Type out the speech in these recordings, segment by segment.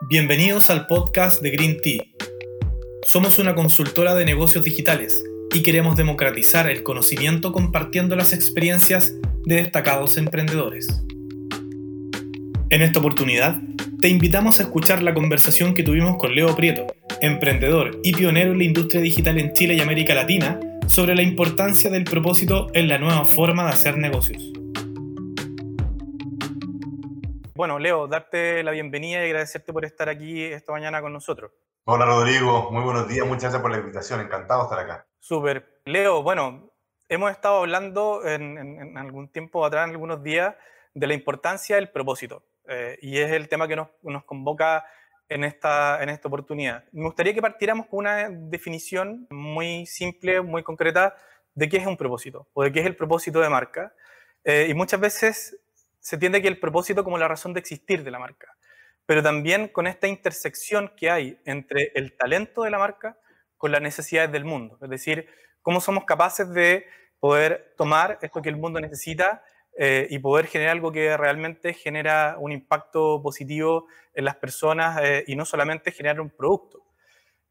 Bienvenidos al podcast de Green Tea. Somos una consultora de negocios digitales y queremos democratizar el conocimiento compartiendo las experiencias de destacados emprendedores. En esta oportunidad, te invitamos a escuchar la conversación que tuvimos con Leo Prieto, emprendedor y pionero en la industria digital en Chile y América Latina, sobre la importancia del propósito en la nueva forma de hacer negocios. Bueno, Leo, darte la bienvenida y agradecerte por estar aquí esta mañana con nosotros. Hola Rodrigo, muy buenos días, muchas gracias por la invitación, encantado de estar acá. Súper. Leo, bueno, hemos estado hablando en, algún tiempo atrás, en algunos días, de la importancia del propósito. Eh, y es el tema que nos, nos convoca en esta, en esta oportunidad. Me gustaría que partiéramos con una definición muy simple, muy concreta de qué es un propósito o de qué es el propósito de marca. Eh, y muchas veces se entiende que el propósito como la razón de existir de la marca, pero también con esta intersección que hay entre el talento de la marca con las necesidades del mundo. Es decir, cómo somos capaces de poder tomar esto que el mundo necesita eh, y poder generar algo que realmente genera un impacto positivo en las personas eh, y no solamente generar un producto.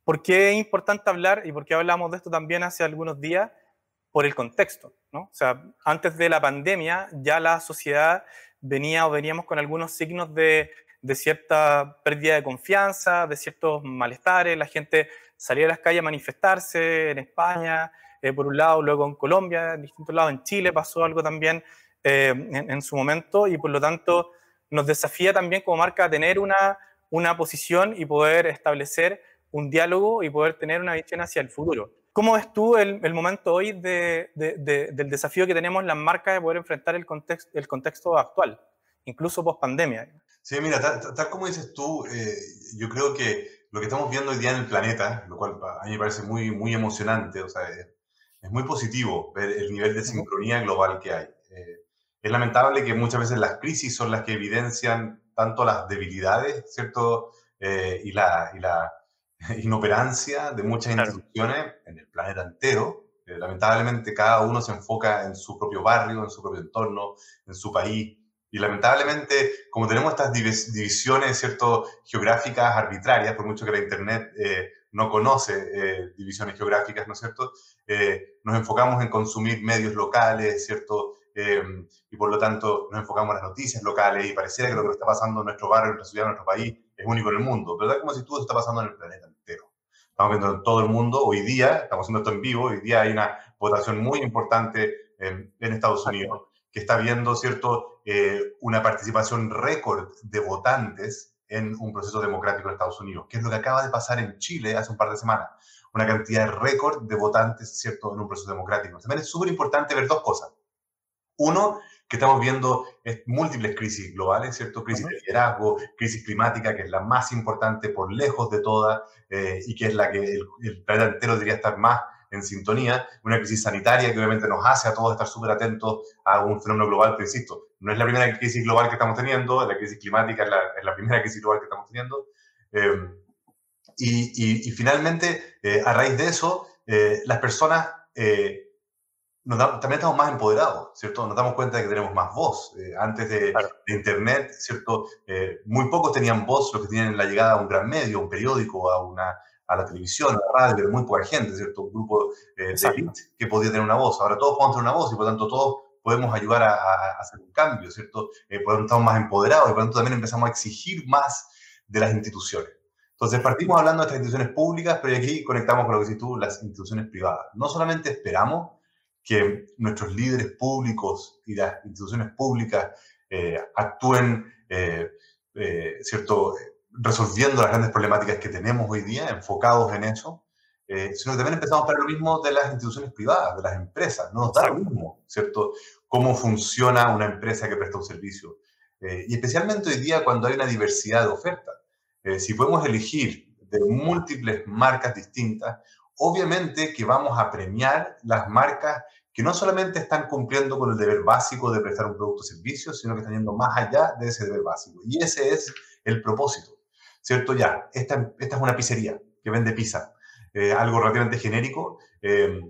¿Por qué es importante hablar y por qué hablamos de esto también hace algunos días? Por el contexto. ¿no? O sea, antes de la pandemia ya la sociedad venía o veníamos con algunos signos de, de cierta pérdida de confianza, de ciertos malestares, la gente salía a las calles a manifestarse en España, eh, por un lado, luego en Colombia, en distintos lados, en Chile pasó algo también eh, en, su momento y por lo tanto nos desafía también como marca tener una, una posición y poder establecer un diálogo y poder tener una visión hacia el futuro. ¿Cómo ves tú el, el momento hoy de, de, del desafío que tenemos las marcas de poder enfrentar el contexto, el contexto actual, incluso post pandemia? Sí, mira, tal, como dices tú, eh, yo creo que lo que estamos viendo hoy día en el planeta, lo cual a mí me parece muy, muy emocionante, o sea, es, muy positivo ver el nivel de sincronía global que hay. Eh, es lamentable que muchas veces las crisis son las que evidencian tanto las debilidades, ¿cierto? Eh, y, la, y la inoperancia de muchas instituciones en el planeta entero. Eh, lamentablemente cada uno se enfoca en su propio barrio, en su propio entorno, en su país. Y lamentablemente, como tenemos estas divisiones ¿cierto? geográficas arbitrarias, por mucho que la Internet eh, no conoce eh, divisiones geográficas, ¿no es cierto? nos enfocamos en consumir medios locales, ¿cierto? y por lo tanto nos enfocamos en las noticias locales y pareciera que lo que está pasando en nuestro barrio, en nuestra ciudad, en nuestro país, es único en el mundo. ¿Verdad? Como si todo está pasando en el planeta entero. Estamos viendo en todo el mundo. Hoy día, estamos haciendo esto en vivo, hoy día hay una votación muy importante en, Estados Unidos que está viendo, ¿cierto?, eh, una participación récord de votantes en un proceso democrático en Estados Unidos, que es lo que acaba de pasar en Chile hace un par de semanas. Una cantidad récord de votantes, ¿cierto?, en un proceso democrático. También es súper importante ver dos cosas. Uno, que estamos viendo múltiples crisis globales, ¿cierto? Crisis de liderazgo, crisis climática, que es la más importante por lejos de todas eh, y que es la que el, planeta entero debería estar más en sintonía. Una crisis sanitaria que obviamente nos hace a todos estar súper atentos a un fenómeno global, pero insisto, no es la primera crisis global que estamos teniendo, la crisis climática es la, primera crisis global que estamos teniendo. Em, y, finalmente, eh, a raíz de eso, eh, las personas también estamos más empoderados, ¿cierto? Nos damos cuenta de que tenemos más voz. Eh, antes de, Internet, ¿cierto? Eh, muy pocos tenían voz, los que tienen la llegada a un gran medio, a un periódico, a, una, a la televisión, a la radio, pero muy poca gente, ¿cierto? Un grupo eh, de elite que podía tener una voz. Ahora todos podemos tener una voz y por lo tanto todos podemos ayudar a, hacer un cambio, ¿cierto? por lo tanto estamos más empoderados y por lo tanto también empezamos a exigir más de las instituciones. Entonces partimos hablando de estas instituciones públicas, pero aquí conectamos con lo que dices tú, las instituciones privadas. No solamente esperamos que nuestros líderes públicos y las instituciones públicas eh, actúen, eh, eh, ¿cierto?, resolviendo las grandes problemáticas que tenemos hoy día, enfocados en eso, sino que también empezamos a ver lo mismo de las instituciones privadas, de las empresas. No nos da lo mismo, ¿cierto?, cómo funciona una empresa que presta un servicio. y especialmente hoy día cuando hay una diversidad de ofertas. si podemos elegir de múltiples marcas distintas, obviamente que vamos a premiar las marcas que no solamente están cumpliendo con el deber básico de prestar un producto o servicio, sino que están yendo más allá de ese deber básico. Y ese es el propósito, ¿cierto? Ya, esta, esta es una pizzería que vende pizza, eh, algo relativamente genérico. Eh,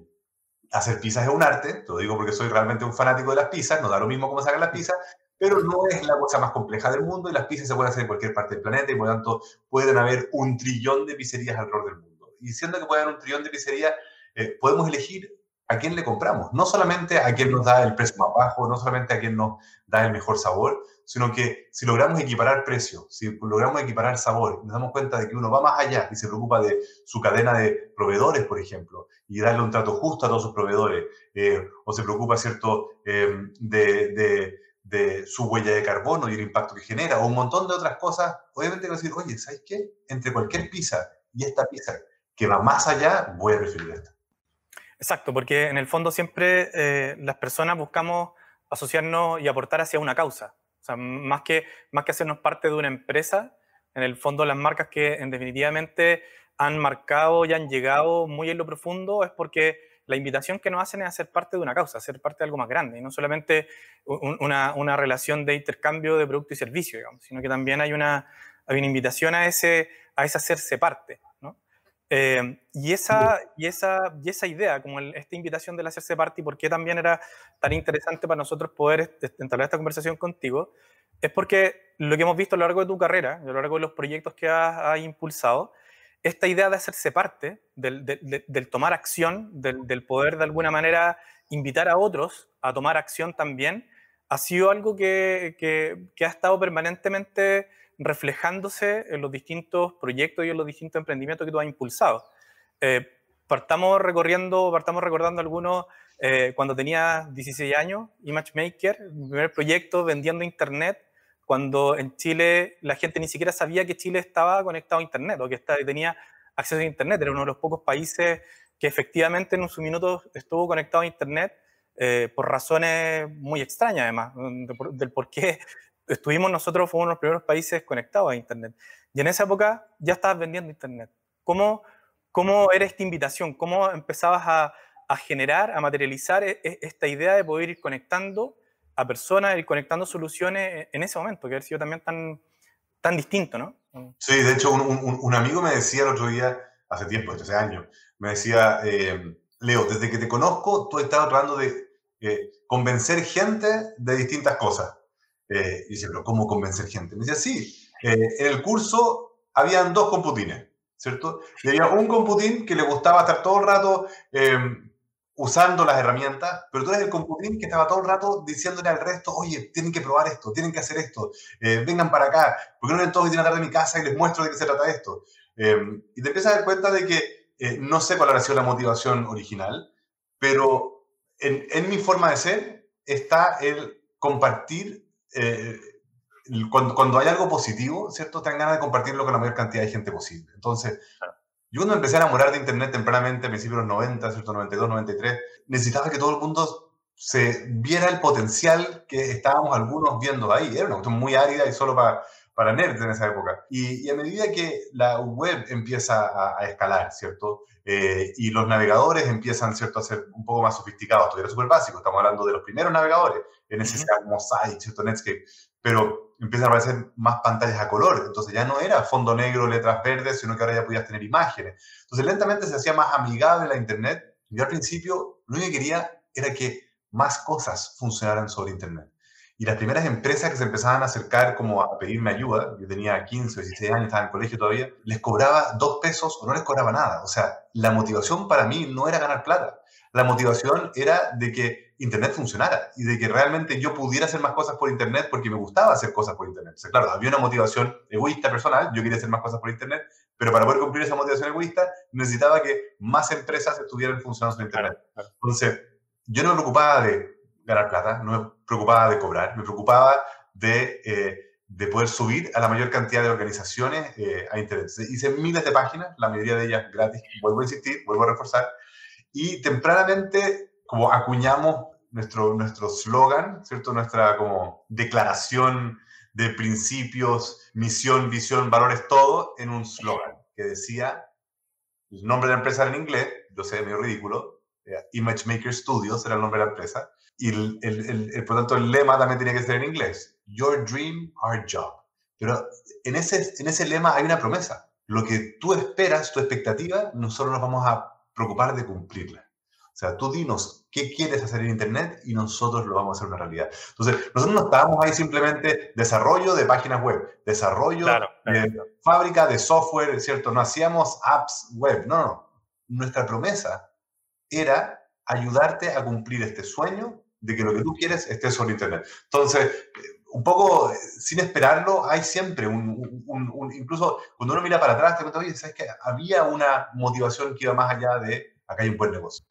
hacer pizzas es un arte, te lo digo porque soy realmente un fanático de las pizzas, no da lo mismo cómo sacar las pizzas, pero no es la cosa más compleja del mundo y las pizzas se pueden hacer en cualquier parte del planeta y por lo tanto pueden haber un trillón de pizzerías alrededor del mundo. Y siendo que puede haber un trillón de pizzerías, eh, podemos elegir a quién le compramos. No solamente a quién nos da el precio más bajo, no solamente a quién nos da el mejor sabor, sino que si logramos equiparar precio, si logramos equiparar sabor, nos damos cuenta de que uno va más allá y se preocupa de su cadena de proveedores, por ejemplo, y darle un trato justo a todos sus proveedores, eh, o se preocupa, ¿cierto?, em, de, de, de, su huella de carbono y el impacto que genera, o un montón de otras cosas, obviamente va a decir, oye, ¿sabes qué? Entre cualquier pizza y esta pizza que va más allá, voy a preferir esta. Exacto, porque en el fondo siempre eh, las personas buscamos asociarnos y aportar hacia una causa. O sea, más que, más que hacernos parte de una empresa, en el fondo las marcas que en definitivamente han marcado y han llegado muy en lo profundo es porque la invitación que nos hacen es hacer parte de una causa, ser parte de algo más grande, y no solamente una, una, relación de intercambio de producto y servicio, digamos, sino que también hay una, hay una invitación a ese, a ese hacerse parte. Eh, y, esa, y, esa, y esa idea, como esta invitación del hacerse parte y por qué también era tan interesante para nosotros poder entablar esta conversación contigo, es porque lo que hemos visto a lo largo de tu carrera, a lo largo de los proyectos que has, impulsado, esta idea de hacerse parte, del, del, tomar acción, del, poder de alguna manera invitar a otros a tomar acción también, ha sido algo que, que, que ha estado permanentemente reflejándose en los distintos proyectos y en los distintos emprendimientos que tú has impulsado. Eh, partamos recorriendo, partamos recordando algunos eh, cuando tenía 16 años, ImageMaker, mi primer proyecto vendiendo internet, cuando en Chile la gente ni siquiera sabía que Chile estaba conectado a internet o que tenía acceso a internet. Era uno de los pocos países que efectivamente en un minuto estuvo conectado a internet eh, por razones muy extrañas además, del por qué estuvimos nosotros, fuimos uno de los primeros países conectados a Internet. Y en esa época ya estabas vendiendo Internet. ¿Cómo, cómo era esta invitación? ¿Cómo empezabas a, a generar, a materializar e, e, esta idea de poder ir conectando a personas, ir conectando soluciones en ese momento, que ha sido también tan, tan distinto, ¿no? Sí, de hecho, un, un, amigo me decía el otro día, hace tiempo, hace años, me decía, eh, Leo, desde que te conozco, tú has estado tratando de eh, convencer gente de distintas cosas. Eh, y dice, pero ¿cómo convencer gente? Me decía, sí, eh, en el curso habían dos computines, ¿cierto? Y había un computín que le gustaba estar todo el rato em, usando las herramientas, pero tú eres el computín que estaba todo el rato diciéndole al resto, oye, tienen que probar esto, tienen que hacer esto, eh, vengan para acá, porque no vienen todos y a tarde de mi casa y les muestro de qué se trata esto? Em, y te empiezas a dar cuenta de que no sé cuál ha sido la motivación original, pero en, en mi forma de ser está el compartir eh, cuando, cuando, hay algo positivo, ¿cierto? Te dan ganas de compartirlo con la mayor cantidad de gente posible. Entonces, yo cuando empecé a enamorar de Internet tempranamente, a principios de los 90, ¿cierto? 92, 93, necesitaba que todo el mundo se viera el potencial que estábamos algunos viendo ahí. Era una cuestión muy árida y solo para, para nerds en esa época. Y, a medida que la web empieza a, a escalar, ¿cierto? Eh, y los navegadores empiezan, ¿cierto?, a ser un poco más sofisticados. Todavía era súper básico, estamos hablando de los primeros navegadores, en ese como Site, ¿cierto?, Netscape, pero empiezan a aparecer más pantallas a color. Entonces ya no era fondo negro, letras verdes, sino que ahora ya podías tener imágenes. Entonces lentamente se hacía más amigable la Internet. Yo al principio lo único que quería era que más cosas funcionaran sobre Internet. Y las primeras empresas que se empezaban a acercar como a pedirme ayuda, yo tenía 15 o 16 años, estaba en el colegio todavía, les cobraba dos pesos o no les cobraba nada. O sea, la motivación para mí no era ganar plata. La motivación era de que Internet funcionara y de que realmente yo pudiera hacer más cosas por Internet porque me gustaba hacer cosas por Internet. O sea, claro, había una motivación egoísta personal, yo quería hacer más cosas por Internet, pero para poder cumplir esa motivación egoísta necesitaba que más empresas estuvieran funcionando sobre Internet. Entonces, yo no me preocupaba de ganar plata, no me preocupaba de cobrar, me preocupaba de, eh, de poder subir a la mayor cantidad de organizaciones eh, a Internet. Hice miles de páginas, la mayoría de ellas gratis, vuelvo a insistir, vuelvo a reforzar, y tempranamente como acuñamos nuestro nuestro slogan, ¿cierto? Nuestra como declaración de principios, misión, visión, valores, todo en un slogan que decía, el nombre de la empresa en inglés, yo sé, medio ridículo, Image Maker Studios era el nombre de la empresa, y el, el, el, por tanto el lema también tenía que ser en inglés. Your dream, our job. Pero en ese, en ese lema hay una promesa. Lo que tú esperas, tu expectativa, nosotros nos vamos a preocupar de cumplirla. O sea, tú dinos qué quieres hacer en Internet y nosotros lo vamos a hacer una realidad. Entonces, nosotros no estábamos ahí simplemente desarrollo de páginas web, desarrollo de fábrica de software, ¿cierto? No hacíamos apps web, no, no. Nuestra promesa era ayudarte a cumplir este sueño de que lo que tú quieres esté sobre Internet. Entonces, un poco sin esperarlo, hay siempre un, incluso cuando uno mira para atrás, te cuenta, oye, ¿sabes que Había una motivación que iba más allá de acá hay un buen negocio.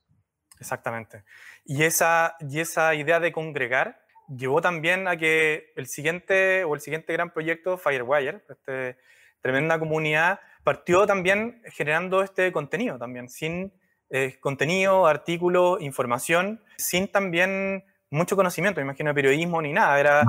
Exactamente. Y esa, y esa idea de congregar llevó también a que el siguiente o el siguiente gran proyecto, Firewire, este, tremenda comunidad, partió también generando este contenido también, sin eh, contenido, artículos, información, sin también mucho conocimiento, me imagino, de periodismo ni nada. Era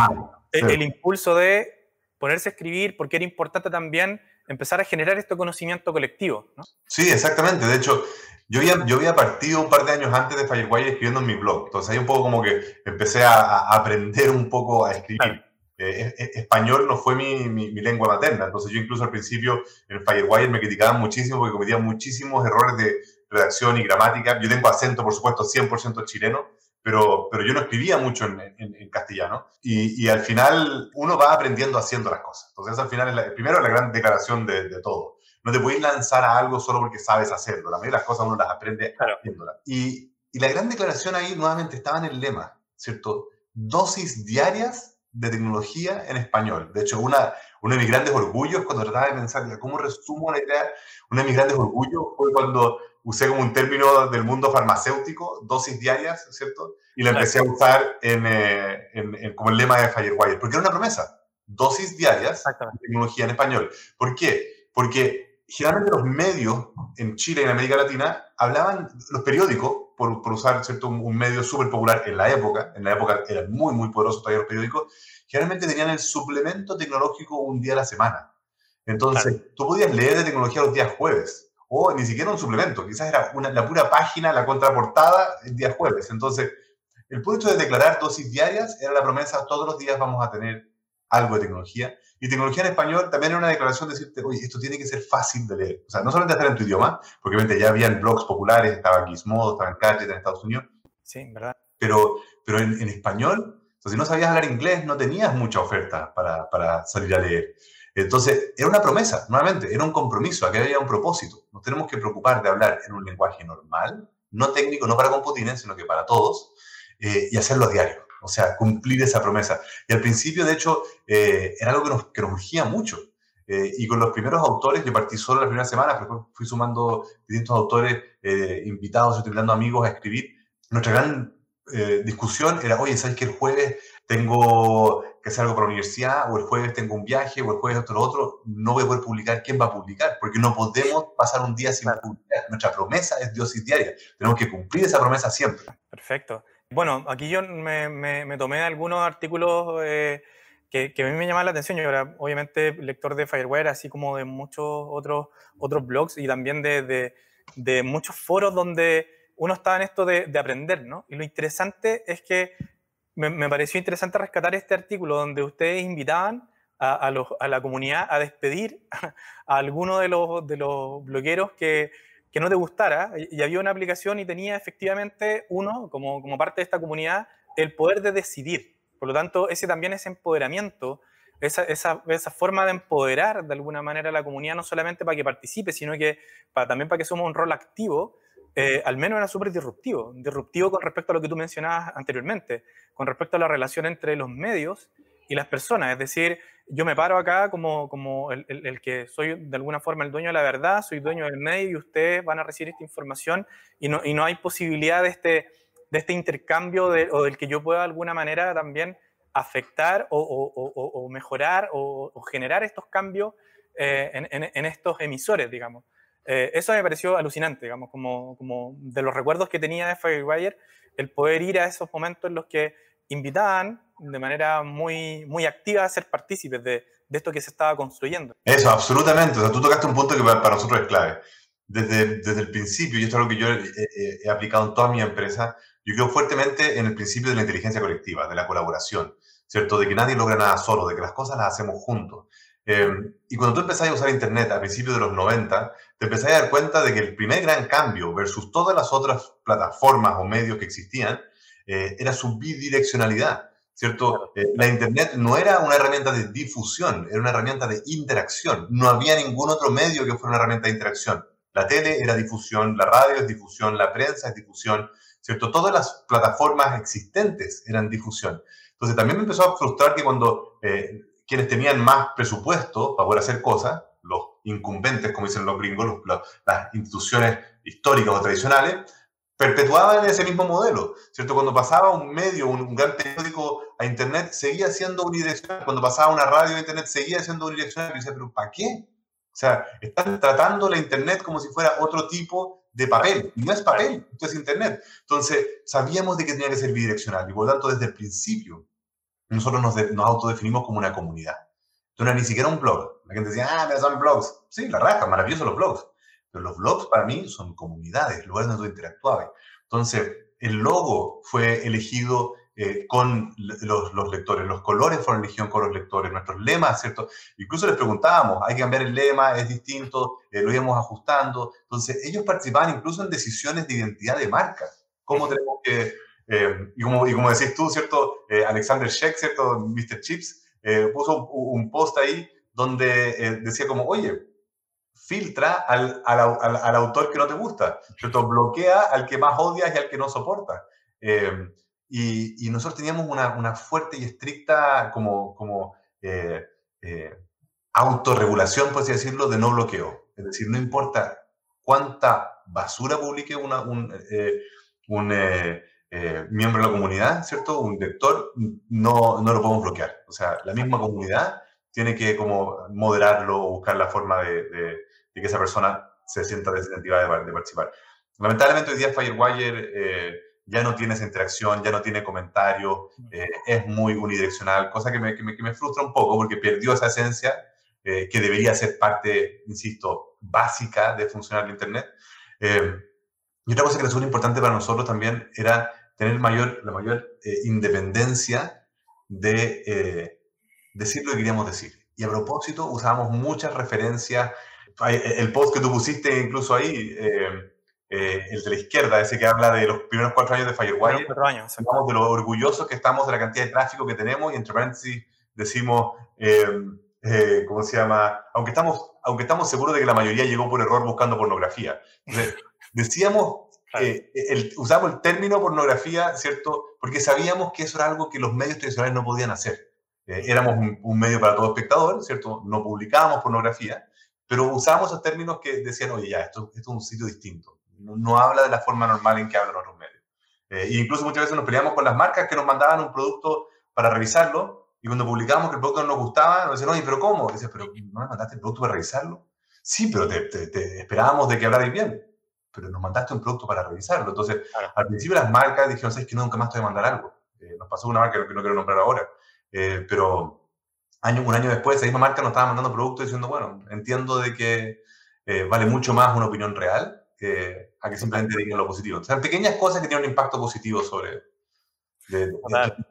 el, impulso de ponerse a escribir, porque era importante también empezar a generar este conocimiento colectivo. ¿no? Sí, exactamente. De hecho, yo había, yo había partido un par de años antes de Firewire escribiendo en mi blog. Entonces ahí un poco como que empecé a, aprender un poco a escribir. Eh, español no fue mi, mi, lengua materna. Entonces yo incluso al principio en Firewire me criticaban muchísimo porque cometía muchísimos errores de redacción y gramática. Yo tengo acento, por supuesto, 100% chileno pero, pero yo no escribía mucho en, en, castellano y, y, al final uno va aprendiendo haciendo las cosas. Entonces al final, es la, primero la gran declaración de, de, todo. No te puedes lanzar a algo solo porque sabes hacerlo. La mayoría de las cosas uno las aprende haciéndolas. Y, y la gran declaración ahí nuevamente estaba en el lema, ¿cierto? Dosis diarias de tecnología en español. De hecho, una, uno de mis grandes orgullos cuando trataba de pensar cómo resumo la idea, uno de mis grandes orgullos fue cuando usé como un término del mundo farmacéutico, dosis diarias, ¿cierto? Y la empecé a usar eh, en, como el lema de Firewire, porque era una promesa, dosis diarias de tecnología en español. ¿Por qué? Porque generalmente los medios en Chile y en América Latina hablaban, los periódicos, por, por usar ¿cierto? Un, medio súper popular en la época, en la época eran muy, muy poderosos todavía los periódicos, generalmente tenían el suplemento tecnológico un día a la semana. Entonces, tú podías leer de tecnología los días jueves, o ni siquiera un suplemento, quizás era una, la pura página, la contraportada el día jueves. Entonces, el punto de declarar dosis diarias era la promesa, todos los días vamos a tener algo de tecnología. Y tecnología en español también era una declaración de decirte, oye, esto tiene que ser fácil de leer. O sea, no solamente estar en tu idioma, porque obviamente ya habían blogs populares, estaba Gizmodo, estaba en Gadget en Estados Unidos. Sí, ¿verdad? Pero, pero en, en español, o si no sabías hablar inglés, no tenías mucha oferta para, para salir a leer. Entonces, era una promesa, nuevamente, era un compromiso, aquí había un propósito. Nos tenemos que preocupar de hablar en un lenguaje normal, no técnico, no para computines, sino que para todos, eh, y hacerlo diario. O sea, cumplir esa promesa. Y al principio, de hecho, eh, era algo que nos, que nos urgía mucho. Eh, y con los primeros autores, yo partí solo la primera semana, pero fui sumando distintos autores invitados, utilizando amigos a escribir. Nuestra gran discusión era, oye, ¿sabes que el jueves tengo que hacer algo para la universidad, o el jueves tengo un viaje, o el jueves otro, otro, no voy a poder publicar, ¿quién va a publicar? Porque no podemos pasar un día sin publicar. Nuestra promesa es Dios y diaria. Tenemos que cumplir esa promesa siempre. Perfecto. Bueno, aquí yo me, me, tomé algunos artículos eh, que, que, a mí me llamaban la atención. Yo era obviamente lector de Fireware, así como de muchos otros, otros blogs y también de, de, de muchos foros donde uno estaba en esto de, de aprender, ¿no? Y lo interesante es que me, pareció interesante rescatar este artículo donde ustedes invitaban a, la comunidad a despedir a, alguno de los, de blogueros que, no te gustara. Y, había una aplicación y tenía efectivamente uno, como, parte de esta comunidad, el poder de decidir. Por lo tanto, ese también es empoderamiento, esa, forma de empoderar de alguna manera a la comunidad, no solamente para que participe, sino que también para que somos un rol activo eh, al menos era súper disruptivo, disruptivo con respecto a lo que tú mencionabas anteriormente, con respecto a la relación entre los medios y las personas. Es decir, yo me paro acá como, como el, el, que soy de alguna forma el dueño de la verdad, soy dueño del medio y ustedes van a recibir esta información y no, y no hay posibilidad de este, de este intercambio de, o del que yo pueda de alguna manera también afectar o, o, o mejorar o, generar estos cambios eh, en, en, en, estos emisores, digamos. Eh, eso me pareció alucinante, digamos, como, como de los recuerdos que tenía de Firewire, el poder ir a esos momentos en los que invitaban de manera muy, muy activa a ser partícipes de, de esto que se estaba construyendo. Eso, absolutamente. O sea, tú tocaste un punto que para nosotros es clave. Desde, desde el principio, y esto es algo que yo he, he, aplicado en toda mi empresa, yo creo fuertemente en el principio de la inteligencia colectiva, de la colaboración, ¿cierto? De que nadie logra nada solo, de que las cosas las hacemos juntos. Em, y cuando tú empezás a usar Internet a principios de los 90, te empezás a dar cuenta de que el primer gran cambio versus todas las otras plataformas o medios que existían eh, era su bidireccionalidad, ¿cierto? Eh, la Internet no era una herramienta de difusión, era una herramienta de interacción. No había ningún otro medio que fuera una herramienta de interacción. La tele era difusión, la radio es difusión, la prensa es difusión, ¿cierto? Todas las plataformas existentes eran difusión. Entonces también me empezó a frustrar que cuando eh, quienes tenían más presupuesto para poder hacer cosas, los incumbentes, como dicen los gringos, las instituciones históricas o tradicionales, perpetuaban ese mismo modelo, ¿cierto? Cuando pasaba un medio, un, gran periódico a Internet, seguía siendo unidireccional. Cuando pasaba una radio a Internet, seguía siendo unidireccional. Y decía, ¿pero para qué? O sea, están tratando la Internet como si fuera otro tipo de papel. No es papel, esto es Internet. Entonces, sabíamos de que tenía que ser bidireccional y por lo tanto, desde el principio, nosotros nos, nos autodefinimos como una comunidad. Entonces, no era ni siquiera un blog. La gente decía, ah, me son blogs. Sí, la raja, maravilloso los blogs. Pero los blogs para mí son comunidades, lugares donde tú interactuabas. Entonces, el logo fue elegido eh, con los, los, lectores, los colores fueron elegidos con los lectores, nuestros lemas, ¿cierto? Incluso les preguntábamos, hay que cambiar el lema, es distinto, eh, lo íbamos ajustando. Entonces, ellos participaban incluso en decisiones de identidad de marca. ¿Cómo tenemos que eh, y, como, y como decís tú, ¿cierto? Eh, Alexander Sheck, ¿cierto? Mr. Chips, eh, puso un, post ahí donde decía como, oye, filtra al, al, al, autor que no te gusta, ¿cierto? Bloquea al que más odias y al que no soporta. Y, y, nosotros teníamos una, una, fuerte y estricta como, como autorregulación, por así decirlo, de no bloqueo. Es decir, no importa cuánta basura publique una, un, un eh, miembro de la comunidad, ¿cierto? Un lector, no, no lo podemos bloquear. O sea, la misma comunidad tiene que como moderarlo o buscar la forma de, de, que esa persona se sienta desincentivada de, de, participar. Lamentablemente hoy día Firewire eh, ya no tiene esa interacción, ya no tiene comentarios, eh, es muy unidireccional, cosa que me, que me, que me, frustra un poco porque perdió esa esencia eh, que debería ser parte, insisto, básica de funcionar el Internet. y otra cosa que resulta importante para nosotros también era tener mayor, la mayor eh, independencia de eh, decir lo que queríamos decir. Y a propósito, usábamos muchas referencias. Eh, el post que tú pusiste incluso ahí, el de la izquierda, ese que habla de los primeros cuatro años de Firewire. Cuatro años. Hablamos de lo orgullosos que estamos de la cantidad de tráfico que tenemos y entre paréntesis decimos, ¿cómo se llama? Aunque estamos, aunque estamos seguros de que la mayoría llegó por error buscando pornografía. Entonces, decíamos eh, el, usamos el término pornografía, ¿cierto? Porque sabíamos que eso era algo que los medios tradicionales no podían hacer. Eh, éramos un, medio para todo espectador, ¿cierto? No publicábamos pornografía, pero usábamos esos términos que decían, oye, ya, esto, esto es un sitio distinto. No, habla de la forma normal en que hablan otros medios. Eh, e incluso muchas veces nos peleamos con las marcas que nos mandaban un producto para revisarlo y cuando publicábamos que el producto no nos gustaba, nos decían, oye, pero ¿cómo? Dice, pero ¿no me mandaste el producto para revisarlo? Sí, pero te, te esperábamos de que hablarais bien pero nos mandaste un producto para revisarlo. Entonces, al principio las marcas dijeron, ¿sabes que nunca más te voy a mandar algo? Eh, nos pasó una marca que no quiero nombrar ahora, eh, pero año, un año después esa misma marca nos estaba mandando productos diciendo, bueno, entiendo de que eh, vale mucho más una opinión real que a que simplemente digan lo positivo. O sea, pequeñas cosas que tienen un impacto positivo sobre... De,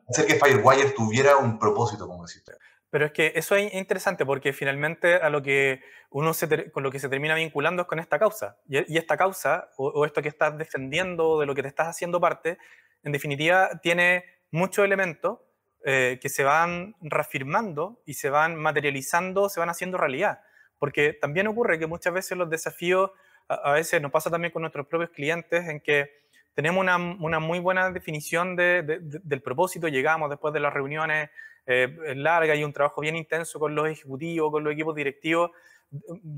hacer que Firewire tuviera un propósito, como deciste. Pero es que eso es interesante porque finalmente a lo que uno se con lo que se termina vinculando es con esta causa. Y, esta causa, o, esto que estás defendiendo, de lo que te estás haciendo parte, en definitiva tiene muchos elementos eh, que se van reafirmando y se van materializando, se van haciendo realidad. Porque también ocurre que muchas veces los desafíos, a, veces nos pasa también con nuestros propios clientes, en que tenemos una, una muy buena definición de, del propósito, llegamos después de las reuniones eh, larga y un trabajo bien intenso con los ejecutivos, con los equipos directivos,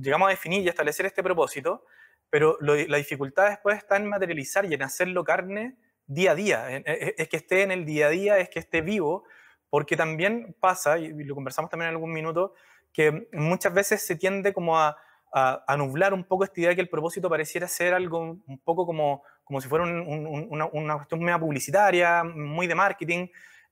llegamos a definir y establecer este propósito, pero la dificultad después está en materializar y en hacerlo carne día a día. Es que esté en el día a día, es que esté vivo, porque también pasa, y lo conversamos también en algún minuto, que muchas veces se tiende como a, a, nublar un poco esta idea de que el propósito pareciera ser algo un poco como, como si fuera una, una, cuestión media publicitaria, muy de marketing,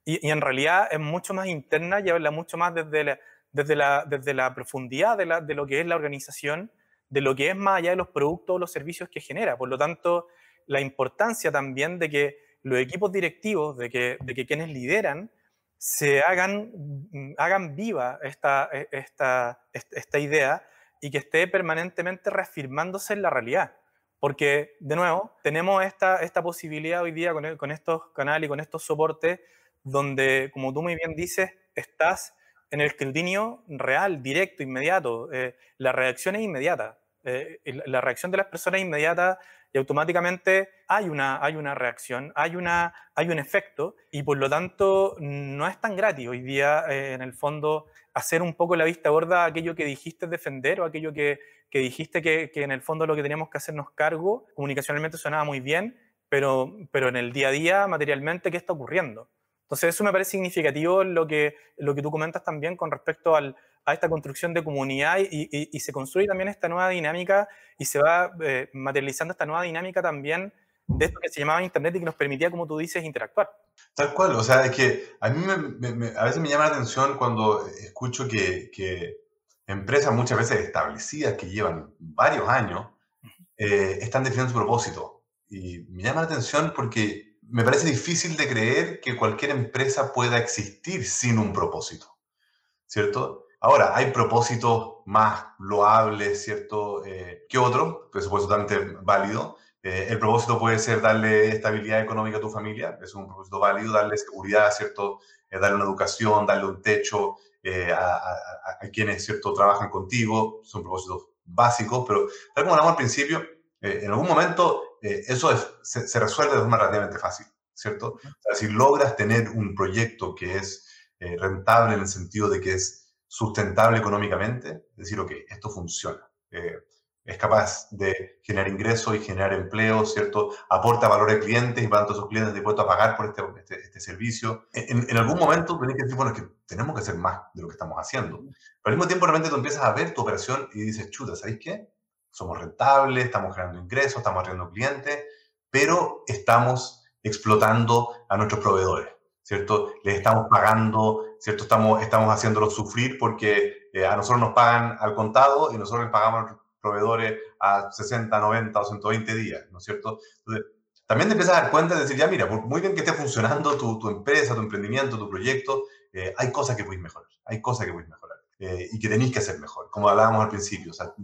y, en realidad es mucho más interna y habla mucho más desde la, desde la, desde la profundidad de, la, de lo que es la organización, de lo que es más allá de los productos o los servicios que genera. Por lo tanto, la importancia también de que los equipos directivos, de que, de que quienes lideran, se hagan, mm, hagan viva esta, e, esta, esta idea y que esté permanentemente reafirmándose en la realidad. Porque, de nuevo, tenemos esta, esta posibilidad hoy día con, con estos canales y con estos soportes donde, como tú muy bien dices, estás en el escrutinio real, directo, inmediato. Eh, la reacción es inmediata. Eh, la reacción de las personas es inmediata y automáticamente hay una, hay una reacción, hay, una, hay un efecto y por lo tanto no es tan gratis hoy día eh, en el fondo hacer un poco la vista gorda a aquello que dijiste defender o aquello que, que dijiste que, que, en el fondo lo que teníamos que hacernos cargo, comunicacionalmente sonaba muy bien, pero, pero en el día a día, materialmente, ¿qué está ocurriendo? Entonces eso me parece significativo lo que, lo que tú comentas también con respecto al, a esta construcción de comunidad y, y, se construye también esta nueva dinámica y se va eh, materializando esta nueva dinámica también de esto que se llamaba Internet y que nos permitía, como tú dices, interactuar. Tal cual, o sea, es que a mí me, a veces me llama la atención cuando escucho que, que, empresas muchas veces establecidas que llevan varios años eh, están definiendo su propósito. Y me llama la atención porque me parece difícil de creer que cualquier empresa pueda existir sin un propósito, ¿cierto? Ahora, hay propósitos más loables, ¿cierto? Eh, que otros, puede ser totalmente válido. Eh, el propósito puede ser darle estabilidad económica a tu familia, es un propósito válido, darle seguridad, ¿cierto? Eh, darle una educación, darle un techo a, a, quienes, ¿cierto? Trabajan contigo, son propósitos básicos, pero tal como hablamos al principio, en algún momento eh, eso se, resuelve de forma relativamente fácil, ¿cierto? O sea, si logras tener un proyecto que es eh, rentable en el sentido de que es sustentable económicamente, decir, ok, esto funciona. Eh, es capaz de generar ingresos y generar empleo, ¿cierto? Aporta valor al cliente y para tanto esos clientes dispuestos a pagar por este, este, este servicio. En, en, algún momento tenés que decir, bueno, es que tenemos que hacer más de lo que estamos haciendo. Pero al mismo tiempo, realmente tú empiezas a ver tu operación y dices, chuta, ¿sabéis qué? Somos rentables, estamos generando ingresos, estamos atrayendo clientes, pero estamos explotando a nuestros proveedores, ¿cierto? Les estamos pagando, ¿cierto? Estamos, estamos haciéndolos sufrir porque eh, a nosotros nos pagan al contado y nosotros les pagamos a los proveedores a 60, 90 o 120 días, ¿no es cierto? Entonces, también te empiezas a dar cuenta de decir, ya mira, muy bien que esté funcionando tu, tu empresa, tu emprendimiento, tu proyecto, eh, hay cosas que puedes mejorar, hay cosas que puedes mejorar eh, y que tenéis que hacer mejor, como hablábamos al principio. O sea,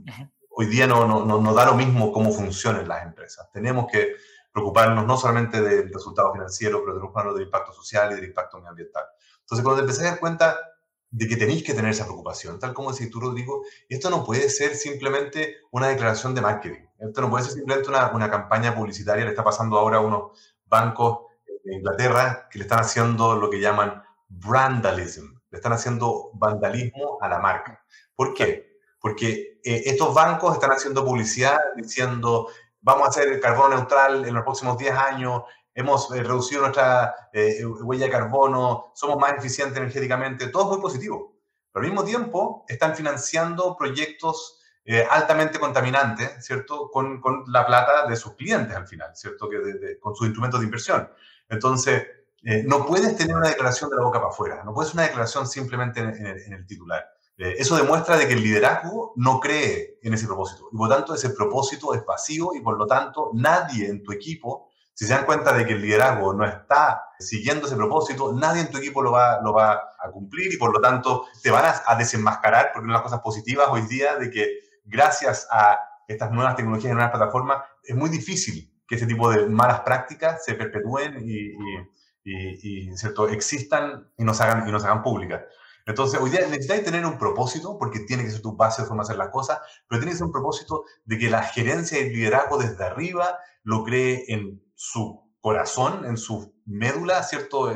hoy día no, no, no, da lo mismo cómo funcionan las empresas. Tenemos que preocuparnos no solamente del resultado financiero, pero tenemos que preocuparnos del impacto social y del impacto medioambiental. Entonces, cuando te empecé a dar cuenta de que tenéis que tener esa preocupación, tal como decís tú, Rodrigo, esto no puede ser simplemente una declaración de marketing. Esto no puede ser simplemente una, una campaña publicitaria. Le está pasando ahora a unos bancos de Inglaterra que le están haciendo lo que llaman brandalism. Le están haciendo vandalismo a la marca. ¿Por qué? Porque eh, estos bancos están haciendo publicidad diciendo, vamos a hacer el carbono neutral en los próximos 10 años, hemos eh, reducido nuestra eh, huella de carbono, somos más eficientes energéticamente, todo es muy positivo. Pero al mismo tiempo están financiando proyectos altamente contaminantes, ¿cierto? Con, con, la plata de sus clientes al final, ¿cierto? Que con sus instrumentos de inversión. Entonces, no puedes tener una declaración de la boca para afuera, no puedes una declaración simplemente en el titular. Eh, eso demuestra de que el liderazgo no cree en ese propósito y por lo tanto ese propósito es vacío y por lo tanto nadie en tu equipo, si se dan cuenta de que el liderazgo no está siguiendo ese propósito, nadie en tu equipo lo va, lo va a cumplir y por lo tanto te van a, desenmascarar porque una de las cosas positivas hoy día de que gracias a estas nuevas tecnologías y nuevas plataformas es muy difícil que ese tipo de malas prácticas se perpetúen y, y, ¿cierto? existan y nos hagan, y nos hagan públicas. Entonces, hoy día necesitáis tener un propósito, porque tiene que ser tu base de forma de hacer las cosas, pero tiene que ser un propósito de que la gerencia y el liderazgo desde arriba lo cree en su corazón, en su médula, ¿cierto?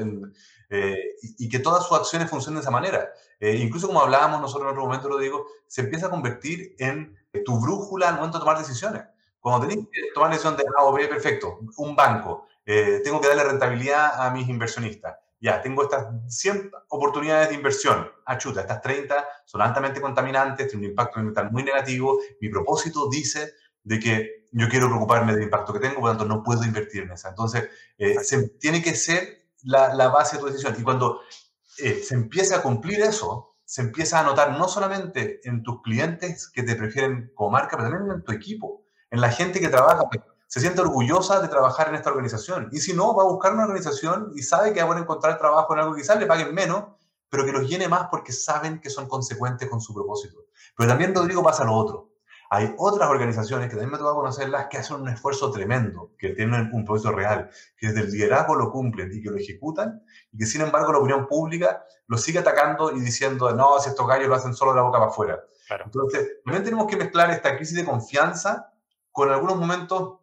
Eh, y, que todas sus acciones funcionen de esa manera. Eh, incluso como hablábamos nosotros en otro momento, lo digo, se empieza a convertir en tu brújula al momento de tomar decisiones. Cuando tenés que tomar decisión de A o B, perfecto, un banco, eh, tengo que darle rentabilidad a mis inversionistas ya, tengo estas 100 oportunidades de inversión. Ah, chuta, estas 30 son altamente contaminantes, tienen un impacto ambiental muy negativo. Mi propósito dice de que yo quiero preocuparme del impacto que tengo, por lo tanto no puedo invertir en esa. Entonces, eh, se, tiene que ser la, la, base de tu decisión. Y cuando eh, se empieza a cumplir eso, se empieza a notar no solamente en tus clientes que te prefieren como marca, pero también en tu equipo, en la gente que trabaja. Se siente orgullosa de trabajar en esta organización. Y si no, va a buscar una organización y sabe que va a encontrar trabajo en algo que quizás le paguen menos, pero que los llene más porque saben que son consecuentes con su propósito. Pero también, Rodrigo, pasa lo otro. Hay otras organizaciones que también me toca conocerlas que hacen un esfuerzo tremendo, que tienen un propósito real, que desde el liderazgo lo cumplen y que lo ejecutan, y que sin embargo la opinión pública lo sigue atacando y diciendo, no, si estos gallos lo hacen solo de la boca para afuera. Entonces, también tenemos que mezclar esta crisis de confianza con algunos momentos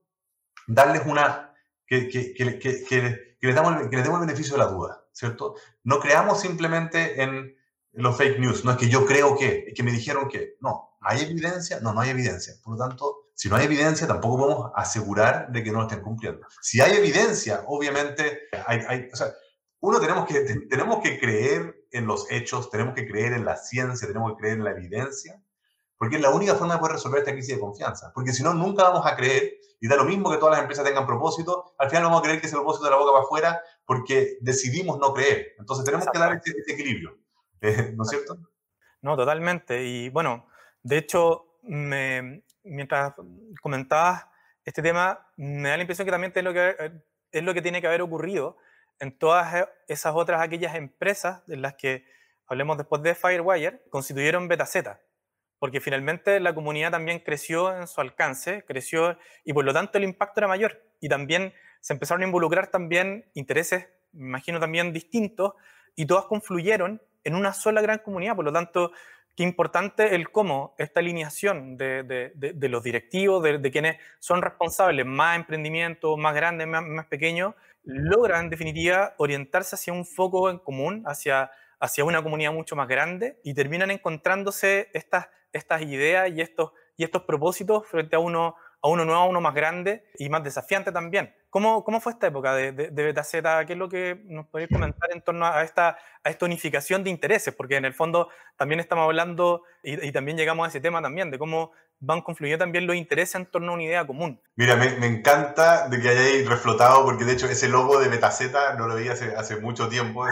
darles una, que, que, que, que, les damos, que les demos el beneficio de la duda, ¿cierto? No creamos simplemente en los fake news, no es que yo creo que, es que me dijeron que, no, ¿hay evidencia? No, no hay evidencia. Por lo tanto, si no hay evidencia, tampoco podemos asegurar de que no lo estén cumpliendo. Si hay evidencia, obviamente, hay, hay o sea, uno tenemos que, tenemos que creer en los hechos, tenemos que creer en la ciencia, tenemos que creer en la evidencia, porque es la única forma de poder resolver esta crisis de confianza. Porque si no, nunca vamos a creer, y da lo mismo que todas las empresas tengan propósito, al final vamos a creer que es el propósito de la boca para afuera porque decidimos no creer. Entonces tenemos que dar este, este equilibrio, ¿no es cierto? No, totalmente. Y bueno, de hecho, me, mientras comentabas este tema, me da la impresión que también es lo que, es lo que tiene que haber ocurrido en todas esas otras aquellas empresas en las que, hablemos después de Firewire, constituyeron Betaceta porque finalmente la comunidad también creció en su alcance, creció y por lo tanto el impacto era mayor. Y también se empezaron a involucrar también intereses, me imagino también distintos, y todas confluyeron en una sola gran comunidad. Por lo tanto, qué importante el cómo esta alineación de, de, los directivos, de, quienes son responsables, más emprendimientos, más grandes, más, más pequeños, logran en definitiva orientarse hacia un foco en común, hacia, hacia una comunidad mucho más grande y terminan encontrándose estas estas ideas y estos, y estos propósitos frente a uno, a uno nuevo, a uno más grande y más desafiante también. ¿Cómo, cómo fue esta época de, de, de Betaceta? ¿Qué es lo que nos podéis comentar en torno a esta, a esta unificación de intereses? Porque en el fondo también estamos hablando, y, también llegamos a ese tema también, de cómo van confluyendo también los intereses en torno a una idea común. Mira, me, encanta de que hayáis reflotado, porque de hecho ese logo de Betaceta no lo vi hace, mucho tiempo,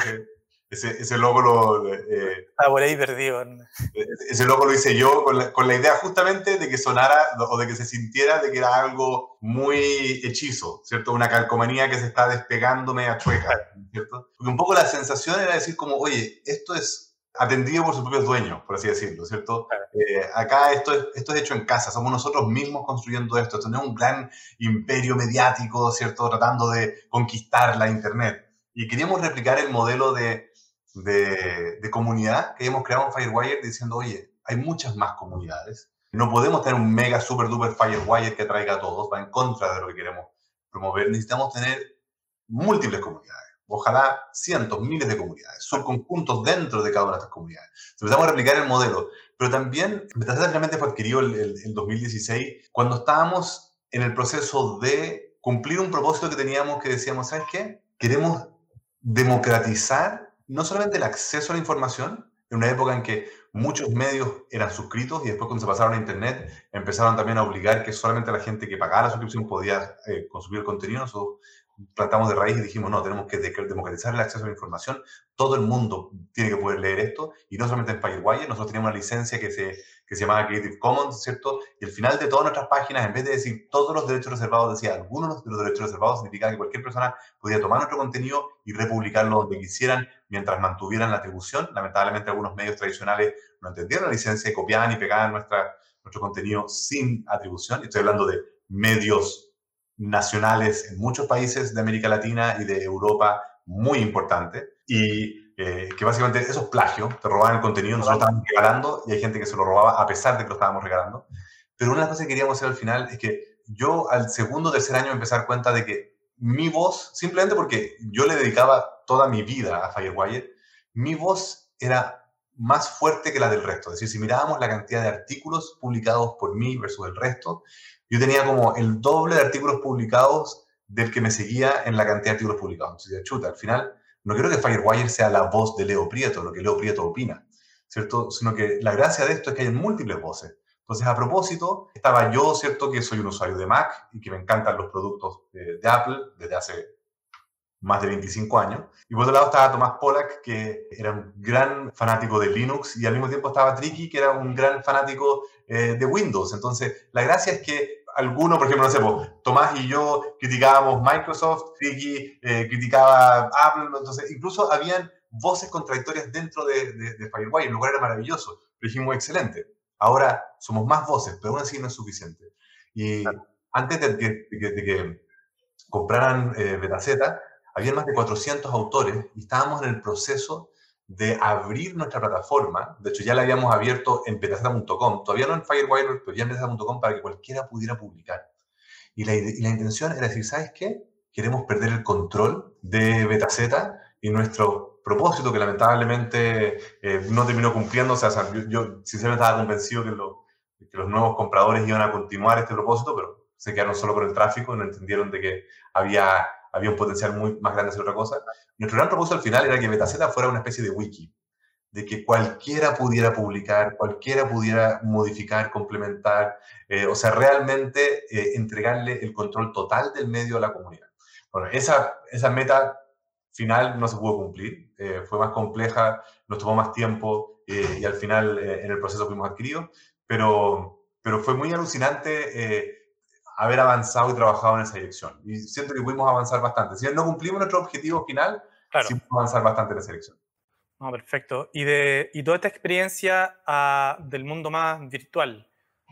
ese, ese logo lo... Eh, por ahí perdido. Ese logo lo hice yo con la, con la, idea justamente de que sonara o de que se sintiera de que era algo muy hechizo, ¿cierto? Una calcomanía que se está despegando media chueca, ¿cierto? Porque un poco la sensación era decir como, oye, esto es atendido por sus propios dueños, por así decirlo, ¿cierto? Eh, acá esto es, esto es hecho en casa, somos nosotros mismos construyendo esto, esto no es un gran imperio mediático, ¿cierto? Tratando de conquistar la Internet. Y queríamos replicar el modelo de de, comunidad que hemos creado en Firewire diciendo, oye, hay muchas más comunidades. No podemos tener un mega, super, duper Firewire que traiga a todos, va en contra de lo que queremos promover. Necesitamos tener múltiples comunidades. Ojalá cientos, miles de comunidades, subconjuntos dentro de cada una de estas comunidades. Empezamos a replicar el modelo, pero también Metaceta realmente fue adquirido en el, 2016 cuando estábamos en el proceso de cumplir un propósito que teníamos que decíamos, ¿sabes qué? Queremos democratizar no solamente el acceso a la información, en una época en que muchos medios eran suscritos y después cuando se pasaron a Internet empezaron también a obligar que solamente la gente que pagaba la suscripción podía eh, consumir el contenido. Plantamos de raíz y dijimos, no, tenemos que democratizar el acceso a la información. Todo el mundo tiene que poder leer esto y no solamente en Firewire. Nosotros teníamos una licencia que se, que se llamaba Creative Commons, ¿cierto? Y al final de todas nuestras páginas, en vez de decir todos los derechos reservados, decía algunos de los derechos reservados, significaba que cualquier persona podía tomar nuestro contenido y republicarlo donde quisieran mientras mantuvieran la atribución. Lamentablemente algunos medios tradicionales no entendieron la licencia copiaban y pegaban nuestra, nuestro contenido sin atribución. Estoy hablando de medios nacionales en muchos países de América Latina y de Europa muy importante y eh, que básicamente eso es plagio, te robaban el contenido, nosotros estábamos regalando y hay gente que se lo robaba a pesar de que lo estábamos regalando. Pero una de las cosas que queríamos hacer al final es que yo al segundo o tercer año empecé a dar cuenta de que mi voz, simplemente porque yo le dedicaba toda mi vida a Firewire, mi voz era más fuerte que la del resto. Es decir, si mirábamos la cantidad de artículos publicados por mí versus el resto, yo tenía como el doble de artículos publicados del que me seguía en la cantidad de artículos publicados. Entonces, chuta, al final, no quiero que Firewire sea la voz de Leo Prieto, lo que Leo Prieto opina, ¿cierto? Sino que la gracia de esto es que hay múltiples voces. Entonces, a propósito, estaba yo, ¿cierto? Que soy un usuario de Mac y que me encantan los productos de, de Apple desde hace más de 25 años. Y por otro lado estaba Tomás Pollack, que era un gran fanático de Linux, y al mismo tiempo estaba Tricky, que era un gran fanático eh, de Windows. Entonces, la gracia es que alguno, por ejemplo, no sé, pues, Tomás y yo criticábamos Microsoft, Ricky eh, criticaba Apple, entonces incluso habían voces contradictorias dentro de, de, Firewire, el lugar era maravilloso, lo dijimos excelente. Ahora somos más voces, pero aún así no es suficiente. Y antes de que, compraran eh, Betaceta, había más de 400 autores y estábamos en el proceso de abrir nuestra plataforma. De hecho, ya la habíamos abierto en betaceta.com, todavía no en Firewire, pero ya en betaceta.com para que cualquiera pudiera publicar. Y la, y la, intención era decir, ¿sabes qué? Queremos perder el control de Betaceta y nuestro propósito, que lamentablemente eh, no terminó cumpliendo. O sea, yo, yo, sinceramente estaba convencido que, que los nuevos compradores iban a continuar este propósito, pero se quedaron solo con el tráfico y no entendieron de que había había un potencial muy más grande de hacer otra cosa. Nuestro gran propósito al final era que Betaceta fuera una especie de wiki, de que cualquiera pudiera publicar, cualquiera pudiera modificar, complementar, eh, o sea, realmente eh, entregarle el control total del medio a la comunidad. Bueno, esa, esa meta final no se pudo cumplir, eh, fue más compleja, nos tomó más tiempo y al final en el proceso fuimos adquiridos, pero, pero fue muy alucinante haber avanzado y trabajado en esa dirección. Y siento que pudimos avanzar bastante. Si no cumplimos nuestro objetivo final, sí pudimos avanzar bastante en esa dirección. No, perfecto. Y, de, y toda esta experiencia a, del mundo más virtual,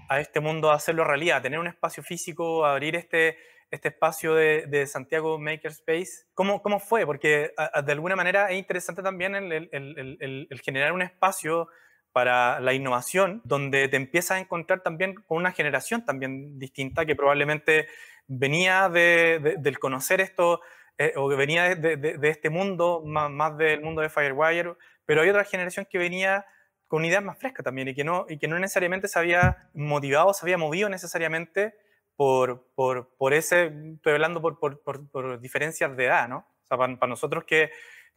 a este mundo, a hacerlo realidad, tener un espacio físico, abrir este, este espacio de, de Santiago Makerspace, ¿cómo, ¿cómo fue? Porque de alguna manera es interesante también el, el, el, el generar un espacio para la innovación, donde te empiezas a encontrar también con una generación también distinta que probablemente venía de, del conocer esto eh, o que venía de, este mundo, más, del mundo de Firewire, pero hay otra generación que venía con ideas más frescas también y que no, y que no necesariamente se había motivado, se había movido necesariamente por, por, por ese, estoy hablando por, por, por, diferencias de edad, ¿no? O sea, para nosotros que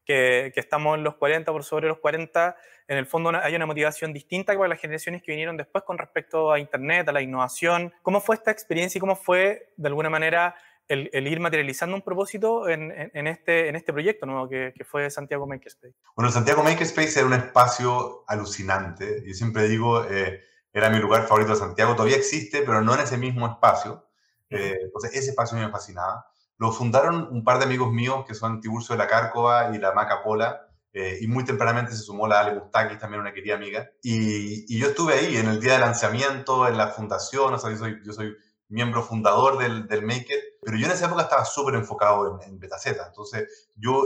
que, estamos en los 40, por sobre los 40, en el fondo hay una motivación distinta que para las generaciones que vinieron después con respecto a Internet, a la innovación. ¿Cómo fue esta experiencia y cómo fue, de alguna manera, el, ir materializando un propósito en, en, este, en este proyecto nuevo que, que, fue Santiago Makerspace? Bueno, Santiago Makerspace era un espacio alucinante. Yo siempre digo, eh, era mi lugar favorito de Santiago. Todavía existe, pero no en ese mismo espacio. Eh, entonces, ese espacio me fascinaba. Lo fundaron un par de amigos míos que son Tiburcio de la Cárcova y la Maca Pola. Eh, y muy tempranamente se sumó la Ale Mustakis, también una querida amiga. Y, yo estuve ahí en el día de lanzamiento, en la fundación, o sea, yo soy, yo soy miembro fundador del, Maker, pero yo en esa época estaba súper enfocado en, en Betaceta. Entonces, yo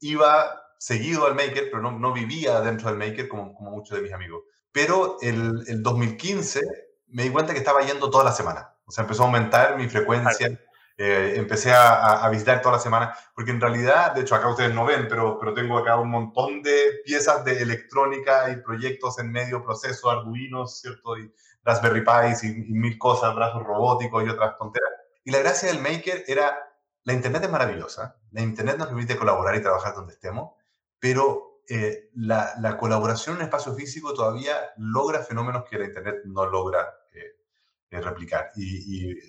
iba seguido al Maker, pero no, no vivía dentro del Maker como, como muchos de mis amigos. Pero el, el 2015 me di cuenta que estaba yendo toda la semana. O sea, empezó a aumentar mi frecuencia. Eh, empecé a, a, visitar toda la semana, porque en realidad, de hecho acá ustedes no ven, pero, pero tengo acá un montón de piezas de electrónica y proyectos en medio proceso, Arduino, ¿cierto? Y Raspberry Pi y, mil cosas, brazos robóticos y otras tonteras. Y la gracia del Maker era, la Internet es maravillosa, la Internet nos permite colaborar y trabajar donde estemos, pero eh, la, la, colaboración en espacio físico todavía logra fenómenos que la Internet no logra eh, replicar. Y, y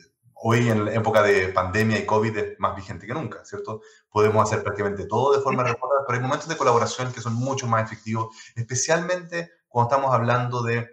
hoy en la época de pandemia y COVID es más vigente que nunca, ¿cierto? Podemos hacer prácticamente todo de forma remota, pero hay momentos de colaboración que son mucho más efectivos, especialmente cuando estamos hablando de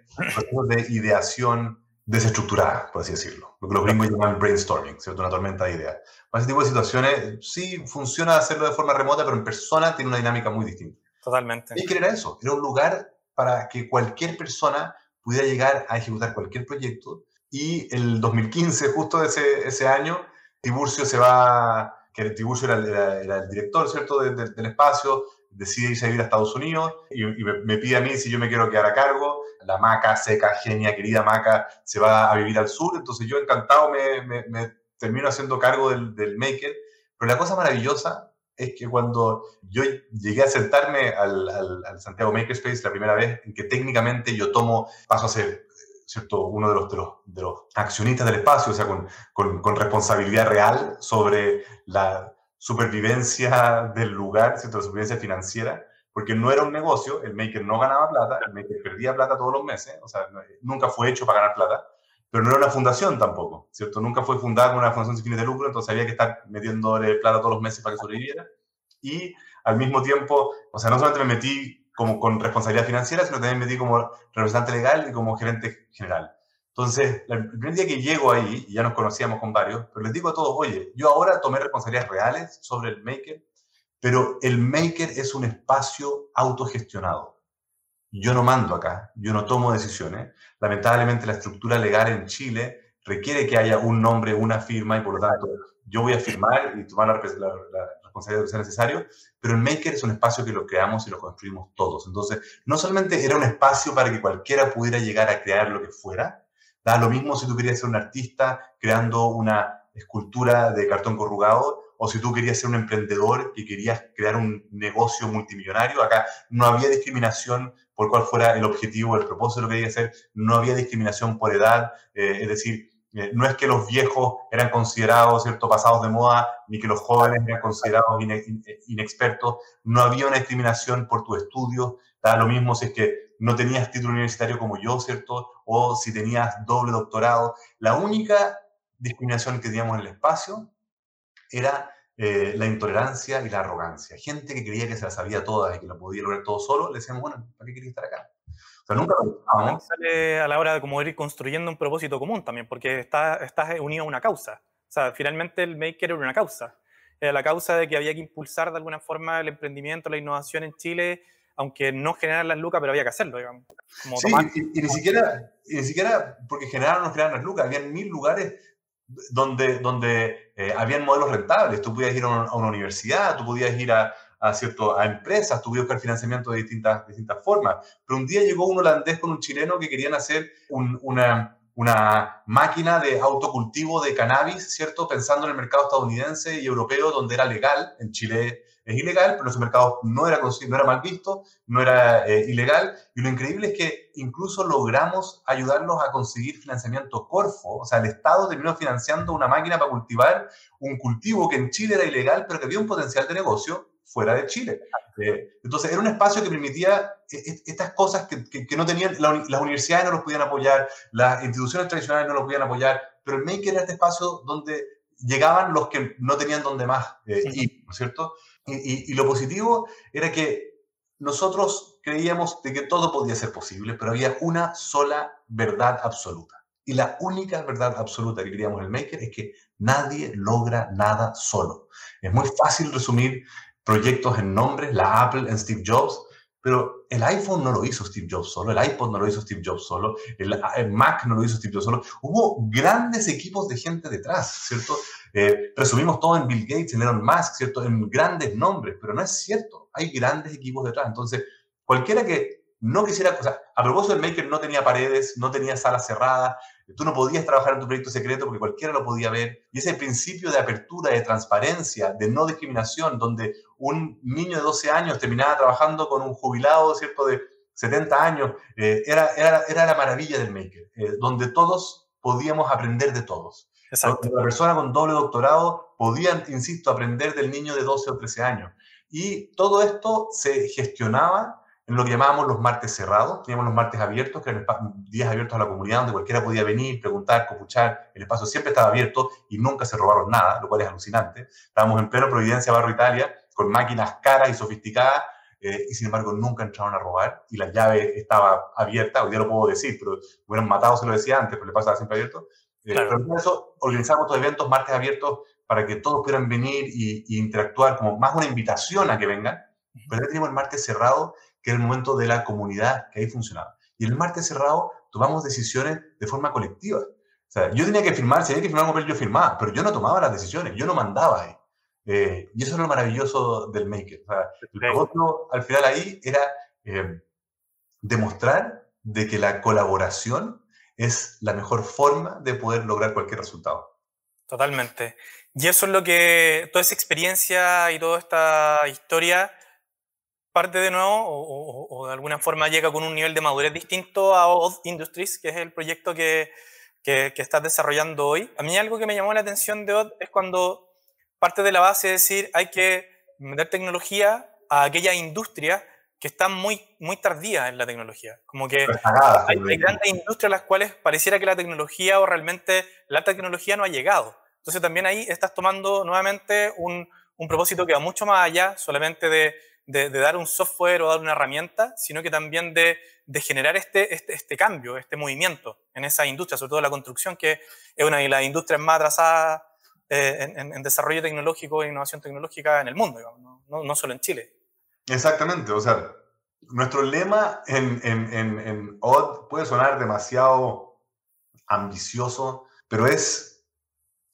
de ideación desestructurada, por así decirlo. Lo que los gringos llaman brainstorming, ¿cierto? Una tormenta de ideas. Para ese tipo de situaciones, sí funciona hacerlo de forma remota, pero en persona tiene una dinámica muy distinta. Totalmente. ¿Y qué era eso? Era un lugar para que cualquier persona pudiera llegar a ejecutar cualquier proyecto y el 2015, justo ese, ese año, Tiburcio se va, que Tiburcio era, el director, ¿cierto?, del espacio, decide irse a vivir a Estados Unidos y, me, pide a mí si yo me quiero quedar a cargo. La maca, seca, genia, querida maca, se va a vivir al sur, entonces yo encantado me, me, termino haciendo cargo del, del, maker. Pero la cosa maravillosa es que cuando yo llegué a sentarme al, al, al Santiago Makerspace la primera vez, en que técnicamente yo tomo, paso a ser ¿cierto? uno de los, de los, de, los, accionistas del espacio, o sea, con, con, con, responsabilidad real sobre la supervivencia del lugar, ¿cierto? la supervivencia financiera, porque no era un negocio, el maker no ganaba plata, el maker perdía plata todos los meses, o sea, nunca fue hecho para ganar plata, pero no era una fundación tampoco, ¿cierto? Nunca fue fundada como una fundación sin fines de lucro, entonces había que estar metiéndole plata todos los meses para que sobreviviera. Y al mismo tiempo, o sea, no solamente me metí como con responsabilidad financiera, sino también me metí como representante legal y como gerente general. Entonces, el primer día que llego ahí, y ya nos conocíamos con varios, pero les digo a todos, oye, yo ahora tomé responsabilidades reales sobre el Maker, pero el Maker es un espacio autogestionado. Yo no mando acá, yo no tomo decisiones. Lamentablemente la estructura legal en Chile requiere que haya un nombre, una firma, y por lo tanto yo voy a firmar y tomar la, responsabilidad de sea necesario, pero el Maker es un espacio que lo creamos y lo construimos todos. Entonces, no solamente era un espacio para que cualquiera pudiera llegar a crear lo que fuera, Da lo mismo si tú querías ser un artista creando una escultura de cartón corrugado o si tú querías ser un emprendedor que querías crear un negocio multimillonario. Acá no había discriminación por cuál fuera el objetivo, el propósito de lo que quería hacer, no había discriminación por edad, eh, es decir, eh, no es que los viejos eran considerados, ¿cierto?, pasados de moda, ni que los jóvenes eran considerados inexpertos, no había una discriminación por tu estudio, da lo mismo si es que no tenías título universitario como yo, ¿cierto? O si tenías doble doctorado. La única discriminación que teníamos en el espacio era eh, la intolerancia y la arrogancia. Gente que creía que se la sabía todas y que lo podía lograr todo solo, le decíamos, bueno, ¿para qué quería estar acá? O sea, nunca lo Sale a la hora de como ir construyendo un propósito común también, porque estás, estás unido a una causa. O sea, finalmente el Maker era una causa. Era la causa de que había que impulsar de alguna forma el emprendimiento, la innovación en Chile aunque no generaran las lucas, pero había que hacerlo, digamos. sí, y, ni siquiera, ni siquiera porque generaron o no generaron las lucas, habían mil lugares donde, donde eh, habían modelos rentables. Tú podías ir a una, universidad, tú podías ir a, a, cierto, a empresas, tú buscar financiamiento de distintas, distintas formas. Pero un día llegó un holandés con un chileno que querían hacer una, una máquina de autocultivo de cannabis, ¿cierto? Pensando en el mercado estadounidense y europeo, donde era legal. En Chile es ilegal, pero en ese mercado no era, no era mal visto, no era eh, ilegal. Y lo increíble es que incluso logramos ayudarlos a conseguir financiamiento Corfo. O sea, el Estado terminó financiando una máquina para cultivar un cultivo que en Chile era ilegal, pero que había un potencial de negocio fuera de Chile. Eh, entonces, era un espacio que permitía eh, estas cosas que, que, no tenían, las universidades no los podían apoyar, las instituciones tradicionales no los podían apoyar, pero el Maker era este espacio donde llegaban los que no tenían donde más ir, ¿no es cierto? Y, lo positivo era que nosotros creíamos de que todo podía ser posible, pero había una sola verdad absoluta. Y la única verdad absoluta que queríamos en el Maker es que nadie logra nada solo. Es muy fácil resumir proyectos en nombres, la Apple en Steve Jobs, pero el iPhone no lo hizo Steve Jobs solo, el iPod no lo hizo Steve Jobs solo, el, Mac no lo hizo Steve Jobs solo. Hubo grandes equipos de gente detrás, ¿cierto? Eh, resumimos todo en Bill Gates, en Elon Musk, ¿cierto? En grandes nombres, pero no es cierto. Hay grandes equipos detrás. Entonces, cualquiera que no quisiera, o sea, a propósito, el Maker no tenía paredes, no tenía salas cerradas, tú no podías trabajar en tu proyecto secreto porque cualquiera lo podía ver. Y ese principio de apertura, de transparencia, de no discriminación, donde un niño de 12 años terminaba trabajando con un jubilado, ¿cierto?, de 70 años, eh, era, era, era, la maravilla del Maker, eh, donde todos podíamos aprender de todos. Exacto. La persona con doble doctorado podía, insisto, aprender del niño de 12 o 13 años. Y todo esto se gestionaba en lo que llamábamos los martes cerrados. Teníamos los martes abiertos, que eran días abiertos a la comunidad donde cualquiera podía venir, preguntar, copuchar. El espacio siempre estaba abierto y nunca se robaron nada, lo cual es alucinante. Estábamos en pleno Providencia, Barro Italia, con máquinas caras y sofisticadas, eh, y sin embargo nunca entraron a robar y la llave estaba abierta. Hoy día lo puedo decir, pero hubieran matado, se lo decía antes, pero el espacio estaba siempre abierto. Eh, pero por eso organizamos estos eventos, martes abiertos, para que todos pudieran venir y, interactuar, como más una invitación a que vengan. Pero ya tenemos el martes cerrado, que es el momento de la comunidad, que ahí funcionaba. Y el martes cerrado tomamos decisiones de forma colectiva. O sea, yo tenía que firmar, si había que firmar un papel, yo firmaba, pero yo no tomaba las decisiones, yo no mandaba ahí. Eh, y eso es lo maravilloso del Maker. O sea, el negocio al final ahí era eh, demostrar de que la colaboración es la mejor forma de poder lograr cualquier resultado. Totalmente. Y eso es lo que, toda esa experiencia y toda esta historia parte de nuevo o, de alguna forma llega con un nivel de madurez distinto a Odd Industries, que es el proyecto que, que, estás desarrollando hoy. A mí algo que me llamó la atención de Odd es cuando parte de la base es decir, hay que meter tecnología a aquella industria que están muy, muy tardías en la tecnología. Como que hay, grandes industrias a las cuales pareciera que la tecnología o realmente la tecnología no ha llegado. Entonces también ahí estás tomando nuevamente un, un propósito que va mucho más allá solamente de, de, dar un software o dar una herramienta, sino que también de, generar este, este, este, cambio, este movimiento en esa industria, sobre todo la construcción, que es una de las industrias más atrasadas eh, en, desarrollo tecnológico e innovación tecnológica en el mundo, no, no, solo en Chile. Exactamente, o sea, nuestro lema en, en, en OD puede sonar demasiado ambicioso, pero es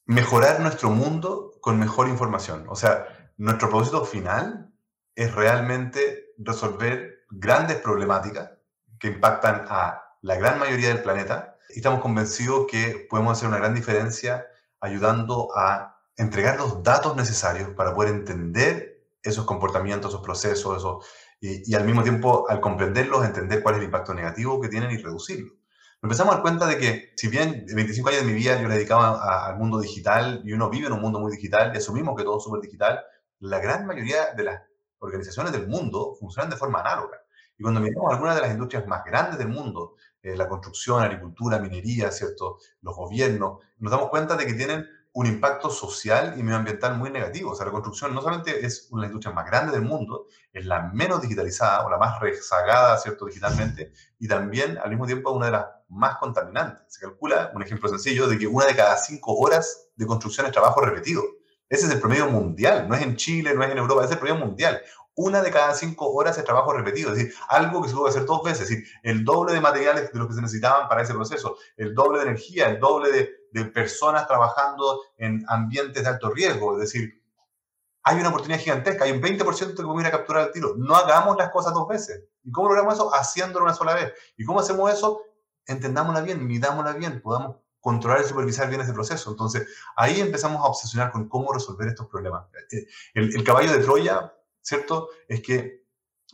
mejorar nuestro mundo con mejor información. O sea, nuestro propósito final es realmente resolver grandes problemáticas que impactan a la gran mayoría del planeta y estamos convencidos que podemos hacer una gran diferencia ayudando a entregar los datos necesarios para poder entender esos comportamientos, esos procesos, esos, y, y, al mismo tiempo, al comprenderlos, entender cuál es el impacto negativo que tienen y reducirlo. Empezamos a dar cuenta de que, si bien 25 años de mi vida yo le dedicaba al mundo digital y uno vive en un mundo muy digital y asumimos que todo es súper digital, la gran mayoría de las organizaciones del mundo funcionan de forma análoga. Y cuando miramos algunas de las industrias más grandes del mundo, eh, la construcción, agricultura, minería, ¿cierto? los gobiernos, nos damos cuenta de que tienen un impacto social y medioambiental muy negativo. O sea, la construcción no solamente es una industria más grande del mundo, es la menos digitalizada o la más rezagada, ¿cierto?, digitalmente, y también al mismo tiempo una de las más contaminantes. Se calcula, un ejemplo sencillo, de que una de cada cinco horas de construcción es trabajo repetido. Ese es el promedio mundial, no es en Chile, no es en Europa, es el promedio mundial. Una de cada cinco horas es trabajo repetido, es decir, algo que se puede hacer dos veces, es decir, el doble de materiales de lo que se necesitaban para ese proceso, el doble de energía, el doble de, personas trabajando en ambientes de alto riesgo, es decir, hay una oportunidad gigantesca, hay un 20% que podemos ir a capturar el tiro. No hagamos las cosas dos veces. ¿Y cómo logramos eso? Haciéndolo una sola vez. ¿Y cómo hacemos eso? Entendámosla bien, midámosla bien, podamos controlar y supervisar bien ese proceso. Entonces, ahí empezamos a obsesionar con cómo resolver estos problemas. Eh, el, caballo de Troya, ¿cierto? Es que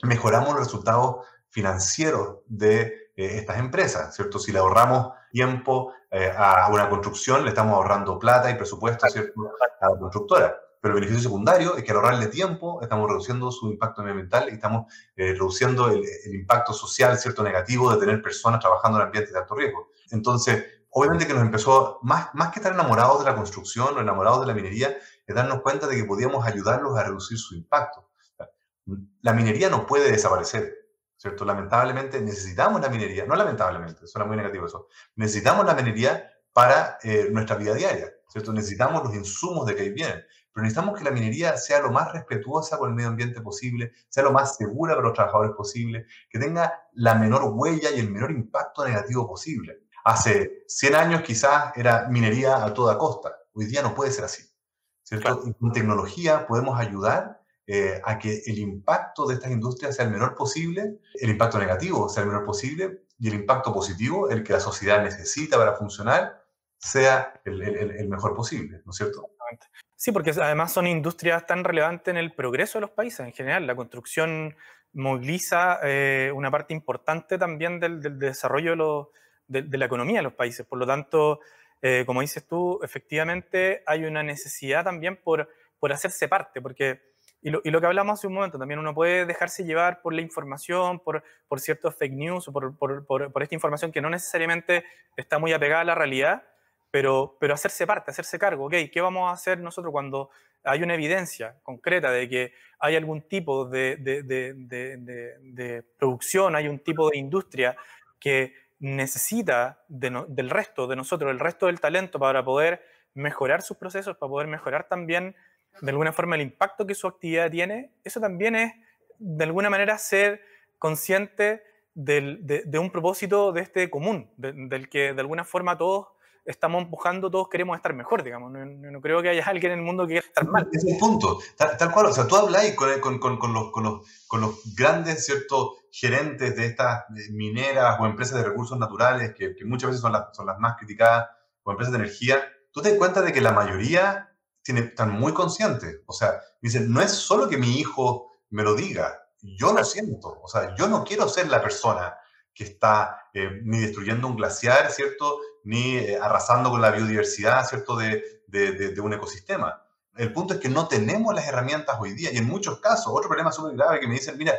mejoramos los resultados financieros de eh, estas empresas, ¿cierto? Si le ahorramos tiempo eh, a una construcción, le estamos ahorrando plata y presupuesto, ¿cierto? A la constructora. Pero el beneficio secundario es que al ahorrarle tiempo estamos reduciendo su impacto medioambiental y estamos reduciendo el, el, impacto social, ¿cierto? Negativo de tener personas trabajando en ambientes de alto riesgo. Entonces, obviamente que nos empezó, más, más que estar enamorados de la construcción o enamorados de la minería, es darnos cuenta de que podíamos ayudarlos a reducir su impacto. La minería no puede desaparecer, ¿cierto? Lamentablemente necesitamos la minería, no lamentablemente, suena muy negativo necesitamos la minería para eh, nuestra vida diaria, ¿cierto? Necesitamos los insumos de que ahí vienen, pero necesitamos que la minería sea lo más respetuosa con el medio ambiente posible, sea lo más segura para los trabajadores posible, que tenga la menor huella y el menor impacto negativo posible. Hace 100 años quizás era minería a toda costa. Hoy día no puede ser así. ¿cierto? con tecnología podemos ayudar eh, a que el impacto de estas industrias sea el menor posible, el impacto negativo sea el menor posible y el impacto positivo, el que la sociedad necesita para funcionar, sea el, el, mejor posible, ¿no es cierto? Sí, porque además son industrias tan relevantes en el progreso de los países en general. La construcción moviliza eh, una parte importante también del, del desarrollo de los de, la economía de los países. Por lo tanto, eh, como dices tú, efectivamente hay una necesidad también por, por hacerse parte, porque, y lo, y lo, que hablamos hace un momento, también uno puede dejarse llevar por la información, por, por ciertos fake news, por, por, por, esta información que no necesariamente está muy apegada a la realidad, pero, pero hacerse parte, hacerse cargo, ok, ¿qué vamos a hacer nosotros cuando hay una evidencia concreta de que hay algún tipo de, de, de producción, hay un tipo de industria que necesita del resto, de nosotros, el resto del talento para poder mejorar sus procesos, para poder mejorar también de alguna forma el impacto que su actividad tiene, eso también es de alguna manera ser consciente de, un propósito de este común, del que de alguna forma todos estamos empujando, todos queremos estar mejor, digamos. No, creo que haya alguien en el mundo que quiera estar mal. Es un punto, tal, cual. O sea, tú habláis con, con, con, los, con, los, grandes, ¿cierto?, gerentes de estas mineras o empresas de recursos naturales, que, muchas veces son las, son las más criticadas, o empresas de energía. Tú te das cuenta de que la mayoría tiene, están muy conscientes. O sea, dicen, no es solo que mi hijo me lo diga, yo lo siento. O sea, yo no quiero ser la persona que está eh, ni destruyendo un glaciar, ¿cierto? Ni eh, arrasando con la biodiversidad, ¿cierto? De, de, un ecosistema. El punto es que no tenemos las herramientas hoy día y en muchos casos, otro problema súper grave que me dicen, mira,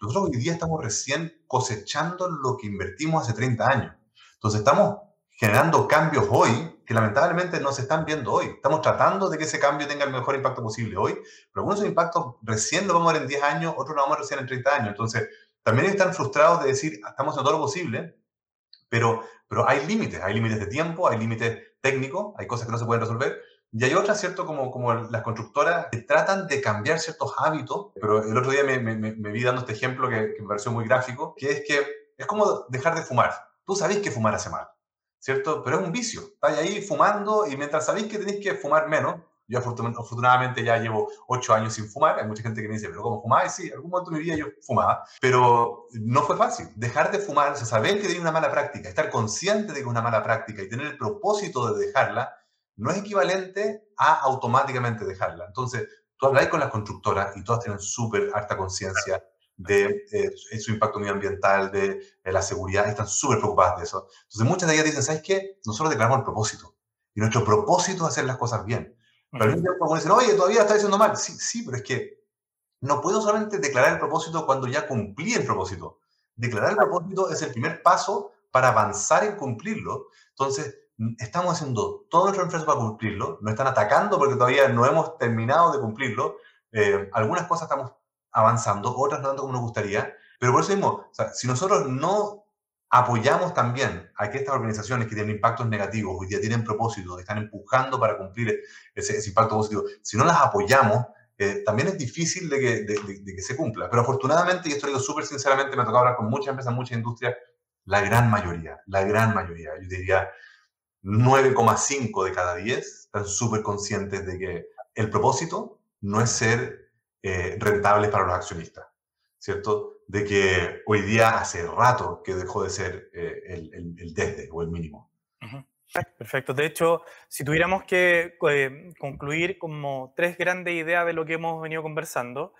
nosotros hoy día estamos recién cosechando lo que invertimos hace 30 años. Entonces estamos generando cambios hoy que lamentablemente no se están viendo hoy. Estamos tratando de que ese cambio tenga el mejor impacto posible hoy, pero algunos de esos impactos recién lo vamos a ver en 10 años, otros lo vamos a ver recién en 30 años. Entonces, también están frustrados de decir, estamos haciendo todo lo posible, pero, pero hay límites, hay límites de tiempo, hay límites técnicos, hay cosas que no se pueden resolver, y hay otras, ¿cierto? Como, como las constructoras que tratan de cambiar ciertos hábitos, pero el otro día me, me, me vi dando este ejemplo que, que, me pareció muy gráfico, que es que es como dejar de fumar. Tú sabes que fumar hace mal, ¿cierto? Pero es un vicio. Estás ahí fumando y mientras sabéis que tenéis que fumar menos, yo afortunadamente ya llevo ocho años sin fumar. Hay mucha gente que me dice, pero ¿cómo fumáis? Sí, algún momento de mi vida yo fumaba, pero no fue fácil. Dejar de fumar, o sea, saber que tiene una mala práctica, estar consciente de que es una mala práctica y tener el propósito de dejarla, no es equivalente a automáticamente dejarla. Entonces, tú habláis con las constructoras y todas tienen súper harta conciencia de eh, su impacto medioambiental, de, la seguridad, están súper preocupadas de eso. Entonces, muchas de ellas dicen, ¿sabes qué? Nosotros declaramos el propósito. Y nuestro propósito es hacer las cosas bien. Pero al mismo tiempo, dicen, oye, todavía está diciendo mal. Sí, sí, pero es que no puedo solamente declarar el propósito cuando ya cumplí el propósito. Declarar el propósito es el primer paso para avanzar en cumplirlo. Entonces, estamos haciendo todo nuestro esfuerzo para cumplirlo, nos están atacando porque todavía no hemos terminado de cumplirlo. Eh, algunas cosas estamos avanzando, otras no tanto como nos gustaría, pero por eso mismo, si nosotros no apoyamos también a que estas organizaciones que tienen impactos negativos, hoy día tienen propósito, están empujando para cumplir ese, impacto positivo, si no las apoyamos, eh, también es difícil de que, de, que, se cumpla. Pero afortunadamente, y esto lo digo súper sinceramente, me ha tocado hablar con muchas empresas, muchas industrias, la gran mayoría, la gran mayoría, yo diría 9,5 de cada 10 están súper conscientes de que el propósito no es ser eh, rentables para los accionistas, ¿cierto? de que hoy día hace rato que dejó de ser eh, el, el, desde o el mínimo. Perfecto. De hecho, si tuviéramos que eh, concluir como tres grandes ideas de lo que hemos venido conversando,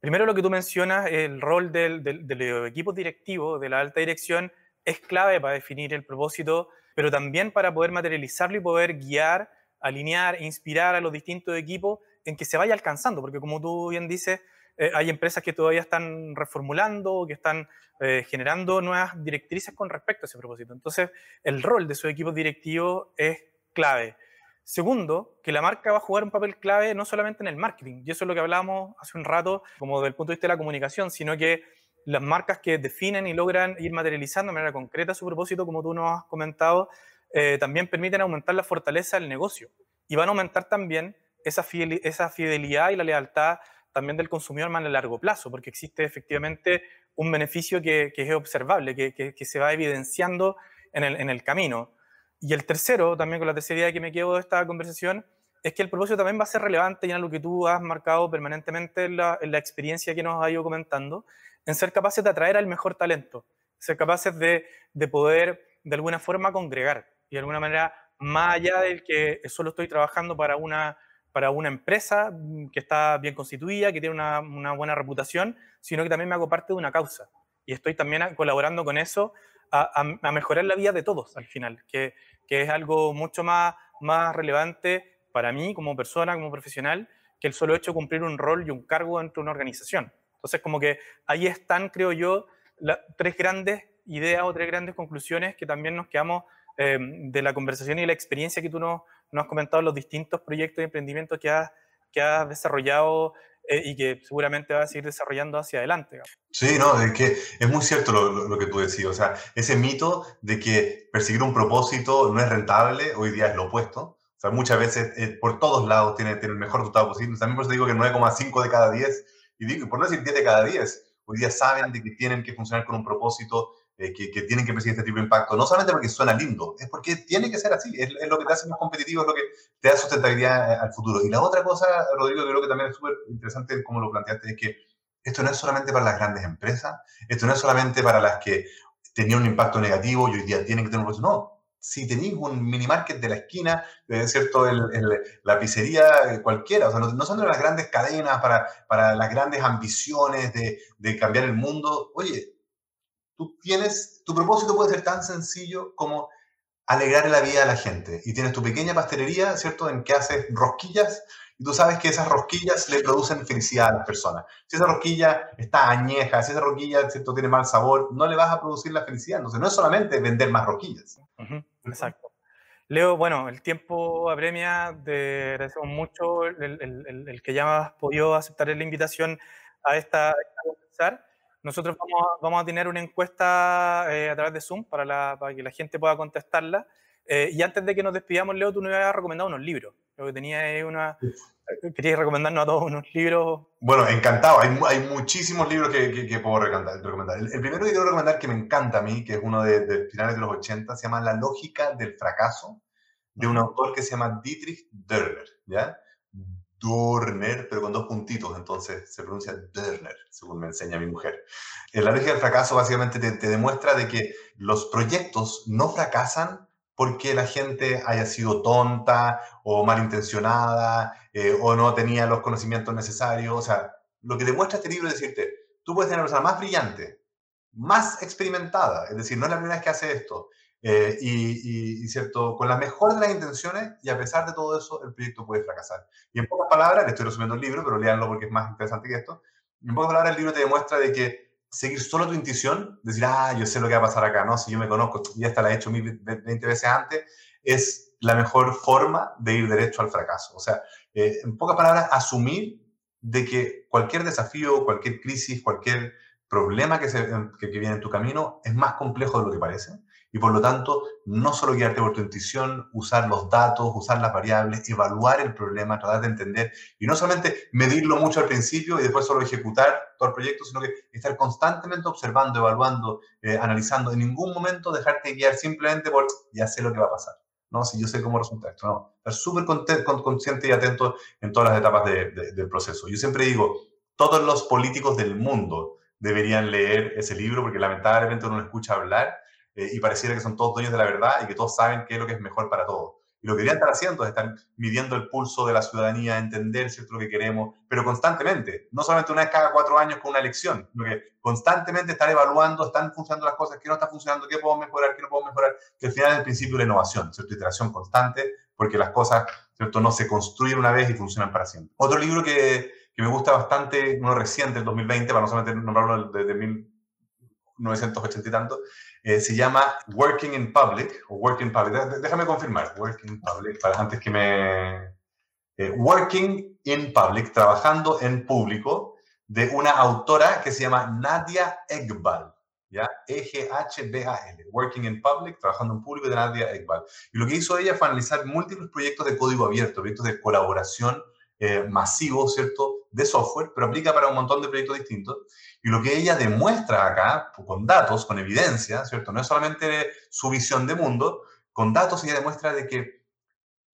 primero lo que tú mencionas, el rol del, del, del equipo directivo, de la alta dirección, es clave para definir el propósito, pero también para poder materializarlo y poder guiar, alinear, inspirar a los distintos equipos en que se vaya alcanzando, porque como tú bien dices, eh, hay empresas que todavía están reformulando, que están eh, generando nuevas directrices con respecto a ese propósito. Entonces, el rol de su equipo directivo es clave. Segundo, que la marca va a jugar un papel clave no solamente en el marketing, y eso es lo que hablábamos hace un rato, como del punto de vista de la comunicación, sino que las marcas que definen y logran ir materializando de manera concreta su propósito, como tú nos has comentado, eh, también permiten aumentar la fortaleza del negocio y van a aumentar también esa, esa fidelidad y la lealtad también del consumidor más a largo plazo, porque existe efectivamente un beneficio que, es observable, que, se va evidenciando en el, en el, camino. Y el tercero, también con la tercera idea que me quedo de esta conversación, es que el propósito también va a ser relevante y en lo que tú has marcado permanentemente en la, la experiencia que nos has ido comentando, en ser capaces de atraer al mejor talento, ser capaces de, de poder de alguna forma congregar y de alguna manera más allá del que solo estoy trabajando para una para una empresa mm, que está bien constituida, que tiene una, buena reputación, sino que también me hago parte de una causa. Y estoy también colaborando con eso a, a, mejorar la vida de todos al final, que, que, es algo mucho más, más relevante para mí como persona, como profesional, que el solo hecho de cumplir un rol y un cargo dentro de una organización. Entonces, como que ahí están, creo yo, tres grandes ideas o tres grandes conclusiones que también nos quedamos eh, de la conversación y la experiencia que tú nos, nos has comentado los distintos proyectos de emprendimiento que has, que has desarrollado eh, y que seguramente vas a seguir desarrollando hacia adelante. Sí, no, es que es muy cierto lo, lo, que tú decías. O sea, ese mito de que perseguir un propósito no es rentable, hoy día es lo opuesto. O sea, muchas veces eh, por todos lados tiene, tiene, el mejor resultado posible. También por eso digo que 9,5 de cada 10, y digo, por no decir 10 de cada 10, hoy día saben de que tienen que funcionar con un propósito eh, que, tienen que perseguir este tipo de impacto, no solamente porque suena lindo, es porque tiene que ser así, es, lo que te hace más competitivo, es lo que te da sustentabilidad eh, al futuro. Y la otra cosa, Rodrigo, que creo que también es súper interesante como lo planteaste, es que esto no es solamente para las grandes empresas, esto no es solamente para las que tenían un impacto negativo y hoy día tienen que tener un proceso, no. Si tenéis un mini market de la esquina, es ¿cierto? la pizzería cualquiera, o sea, no, son de las grandes cadenas para, para las grandes ambiciones de, de cambiar el mundo. Oye, tú tienes, tu propósito puede ser tan sencillo como alegrar la vida a la gente. Y tienes tu pequeña pastelería, ¿cierto?, en que haces rosquillas y tú sabes que esas rosquillas le producen felicidad a las personas. Si esa rosquilla está añeja, si esa rosquilla ¿cierto? tiene mal sabor, no le vas a producir la felicidad. Entonces, no es solamente vender más rosquillas. Exacto. Leo, bueno, el tiempo apremia, te agradecemos mucho el, que ya has podido aceptar la invitación a esta. Nosotros vamos a, tener una encuesta eh, a través de Zoom para, para, que la gente pueda contestarla. Eh, y antes de que nos despidamos, Leo, tú nos habías recomendado unos libros. Lo que tenía una... ¿Querías recomendarnos a todos unos libros? Bueno, encantado. Hay, hay muchísimos libros que, que, puedo recomendar. El, primero que quiero recomendar que me encanta a mí, que es uno de, de, finales de los 80, se llama La lógica del fracaso, de un autor que se llama Dietrich Dörner, ¿ya? Dörner, pero con dos puntitos, entonces se pronuncia Dörner, según me enseña mi mujer. Eh, la lógica del fracaso básicamente te, te demuestra de que los proyectos no fracasan porque la gente haya sido tonta o malintencionada eh, o no tenía los conocimientos necesarios. O sea, lo que demuestra este libro es decirte, tú puedes tener una persona más brillante, más experimentada, es decir, no es la primera vez que hace esto, eh, y, cierto, con la mejor de las intenciones y a pesar de todo eso, el proyecto puede fracasar. Y en pocas palabras, le estoy resumiendo el libro, pero léanlo porque es más interesante que esto, en pocas palabras el libro te demuestra de que seguir solo tu intuición, decir, ah, yo sé lo que va a pasar acá, ¿no? Si yo me conozco, ya esta la he hecho 20 veces antes, es la mejor forma de ir derecho al fracaso. O sea, eh, en pocas palabras, asumir de que cualquier desafío, cualquier crisis, cualquier problema que, se, que, que viene en tu camino es más complejo de lo que parece y por lo tanto no solo guiarte por tu intuición, usar los datos, usar las variables, evaluar el problema, tratar de entender y no solamente medirlo mucho al principio y después solo ejecutar todo el proyecto, sino que estar constantemente observando, evaluando, eh, analizando, en ningún momento dejarte guiar simplemente por ya sé lo que va a pasar. ¿no? Si yo sé cómo resulta esto, no. Estar súper consciente y atento en todas las etapas del proceso. Yo siempre digo, todos los políticos del mundo deberían leer ese libro porque lamentablemente uno lo escucha hablar eh, y pareciera que son todos dueños de la verdad y que todos saben qué es lo que es mejor para todos. Y lo que deberían estar haciendo es estar midiendo el pulso de la ciudadanía, entender cierto lo que queremos, pero constantemente, no solamente una vez cada cuatro años con una elección, sino que constantemente estar evaluando, están funcionando las cosas, qué no está funcionando, qué podemos mejorar, qué no podemos mejorar, que al final es el principio de la innovación, ¿cierto? Iteración constante, porque las cosas, ¿cierto? No se construyen una vez y funcionan para siempre. Otro libro que, que me gusta bastante, uno reciente, el 2020, para no solamente nombrarlo desde 1980 y tanto, eh, se llama Working in Public, o Working Public, déjame confirmar, Working in Public, para antes que me... Eh, working in Public, trabajando en público, de una autora que se llama Nadia Egbal, ¿ya? E-G-H-B-A-L, Working in Public, trabajando en público de Nadia Egbal. Y lo que hizo ella fue analizar múltiples proyectos de código abierto, proyectos de colaboración eh, masivo, ¿cierto?, de software, pero aplica para un montón de proyectos distintos. Y lo que ella demuestra acá, con datos, con evidencia, ¿cierto? No es solamente su visión de mundo, con datos ella demuestra de que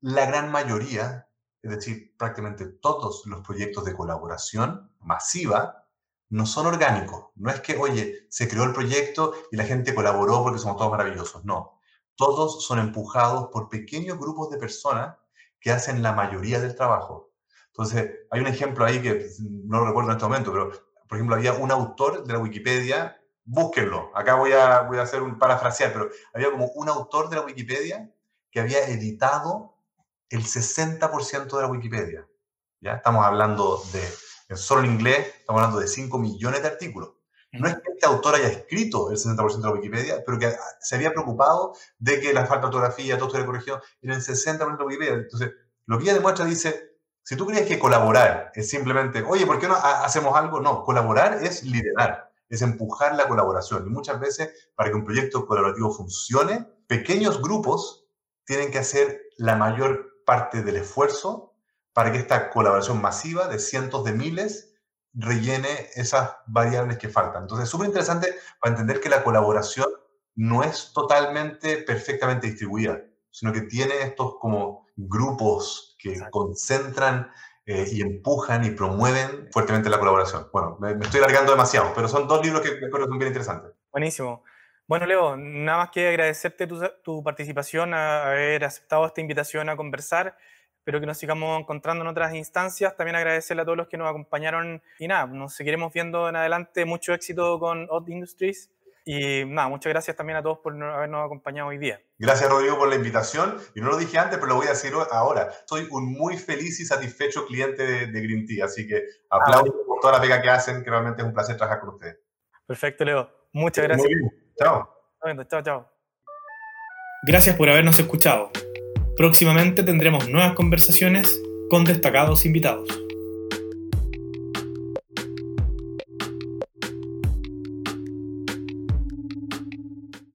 la gran mayoría, es decir, prácticamente todos los proyectos de colaboración masiva, no son orgánicos. No es que, oye, se creó el proyecto y la gente colaboró porque somos todos maravillosos. No. Todos son empujados por pequeños grupos de personas que hacen la mayoría del trabajo. Entonces, hay un ejemplo ahí que no lo recuerdo en este momento, pero por ejemplo, había un autor de la Wikipedia, búsquenlo, acá voy a, voy a hacer un parafrasear, pero había como un autor de la Wikipedia que había editado el 60% de la Wikipedia. ¿ya? Estamos hablando de, solo en inglés, estamos hablando de 5 millones de artículos. No es que este autor haya escrito el 60% de la Wikipedia, pero que se había preocupado de que la falta de ortografía, todo esto de corrección, era el 60% de la Wikipedia. Entonces, lo que ella demuestra dice, si tú crees que colaborar es simplemente, oye, ¿por qué no hacemos algo? No, colaborar es liderar, es empujar la colaboración. Y muchas veces, para que un proyecto colaborativo funcione, pequeños grupos tienen que hacer la mayor parte del esfuerzo para que esta colaboración masiva de cientos de miles rellene esas variables que faltan. Entonces, es súper interesante para entender que la colaboración no es totalmente perfectamente distribuida, sino que tiene estos como grupos que concentran eh, y empujan y promueven fuertemente la colaboración. Bueno, me, estoy largando demasiado, pero son dos libros que creo que son bien interesantes. Buenísimo. Bueno, Leo, nada más que agradecerte tu, tu participación, a haber aceptado esta invitación a conversar. Espero que nos sigamos encontrando en otras instancias. También agradecerle a todos los que nos acompañaron. Y nada, nos seguiremos viendo en adelante. Mucho éxito con Odd Industries. Y nada, muchas gracias también a todos por habernos acompañado hoy día. Gracias, Rodrigo, por la invitación. Y no lo dije antes, pero lo voy a decir ahora. Soy un muy feliz y satisfecho cliente de, Green Tea, así que ah, aplaudo por toda la pega que hacen, que realmente es un placer trabajar con ustedes. Perfecto, Leo. Muchas gracias. Muy bien. Chao. Chao, chao. Gracias por habernos escuchado. Próximamente tendremos nuevas conversaciones con destacados invitados.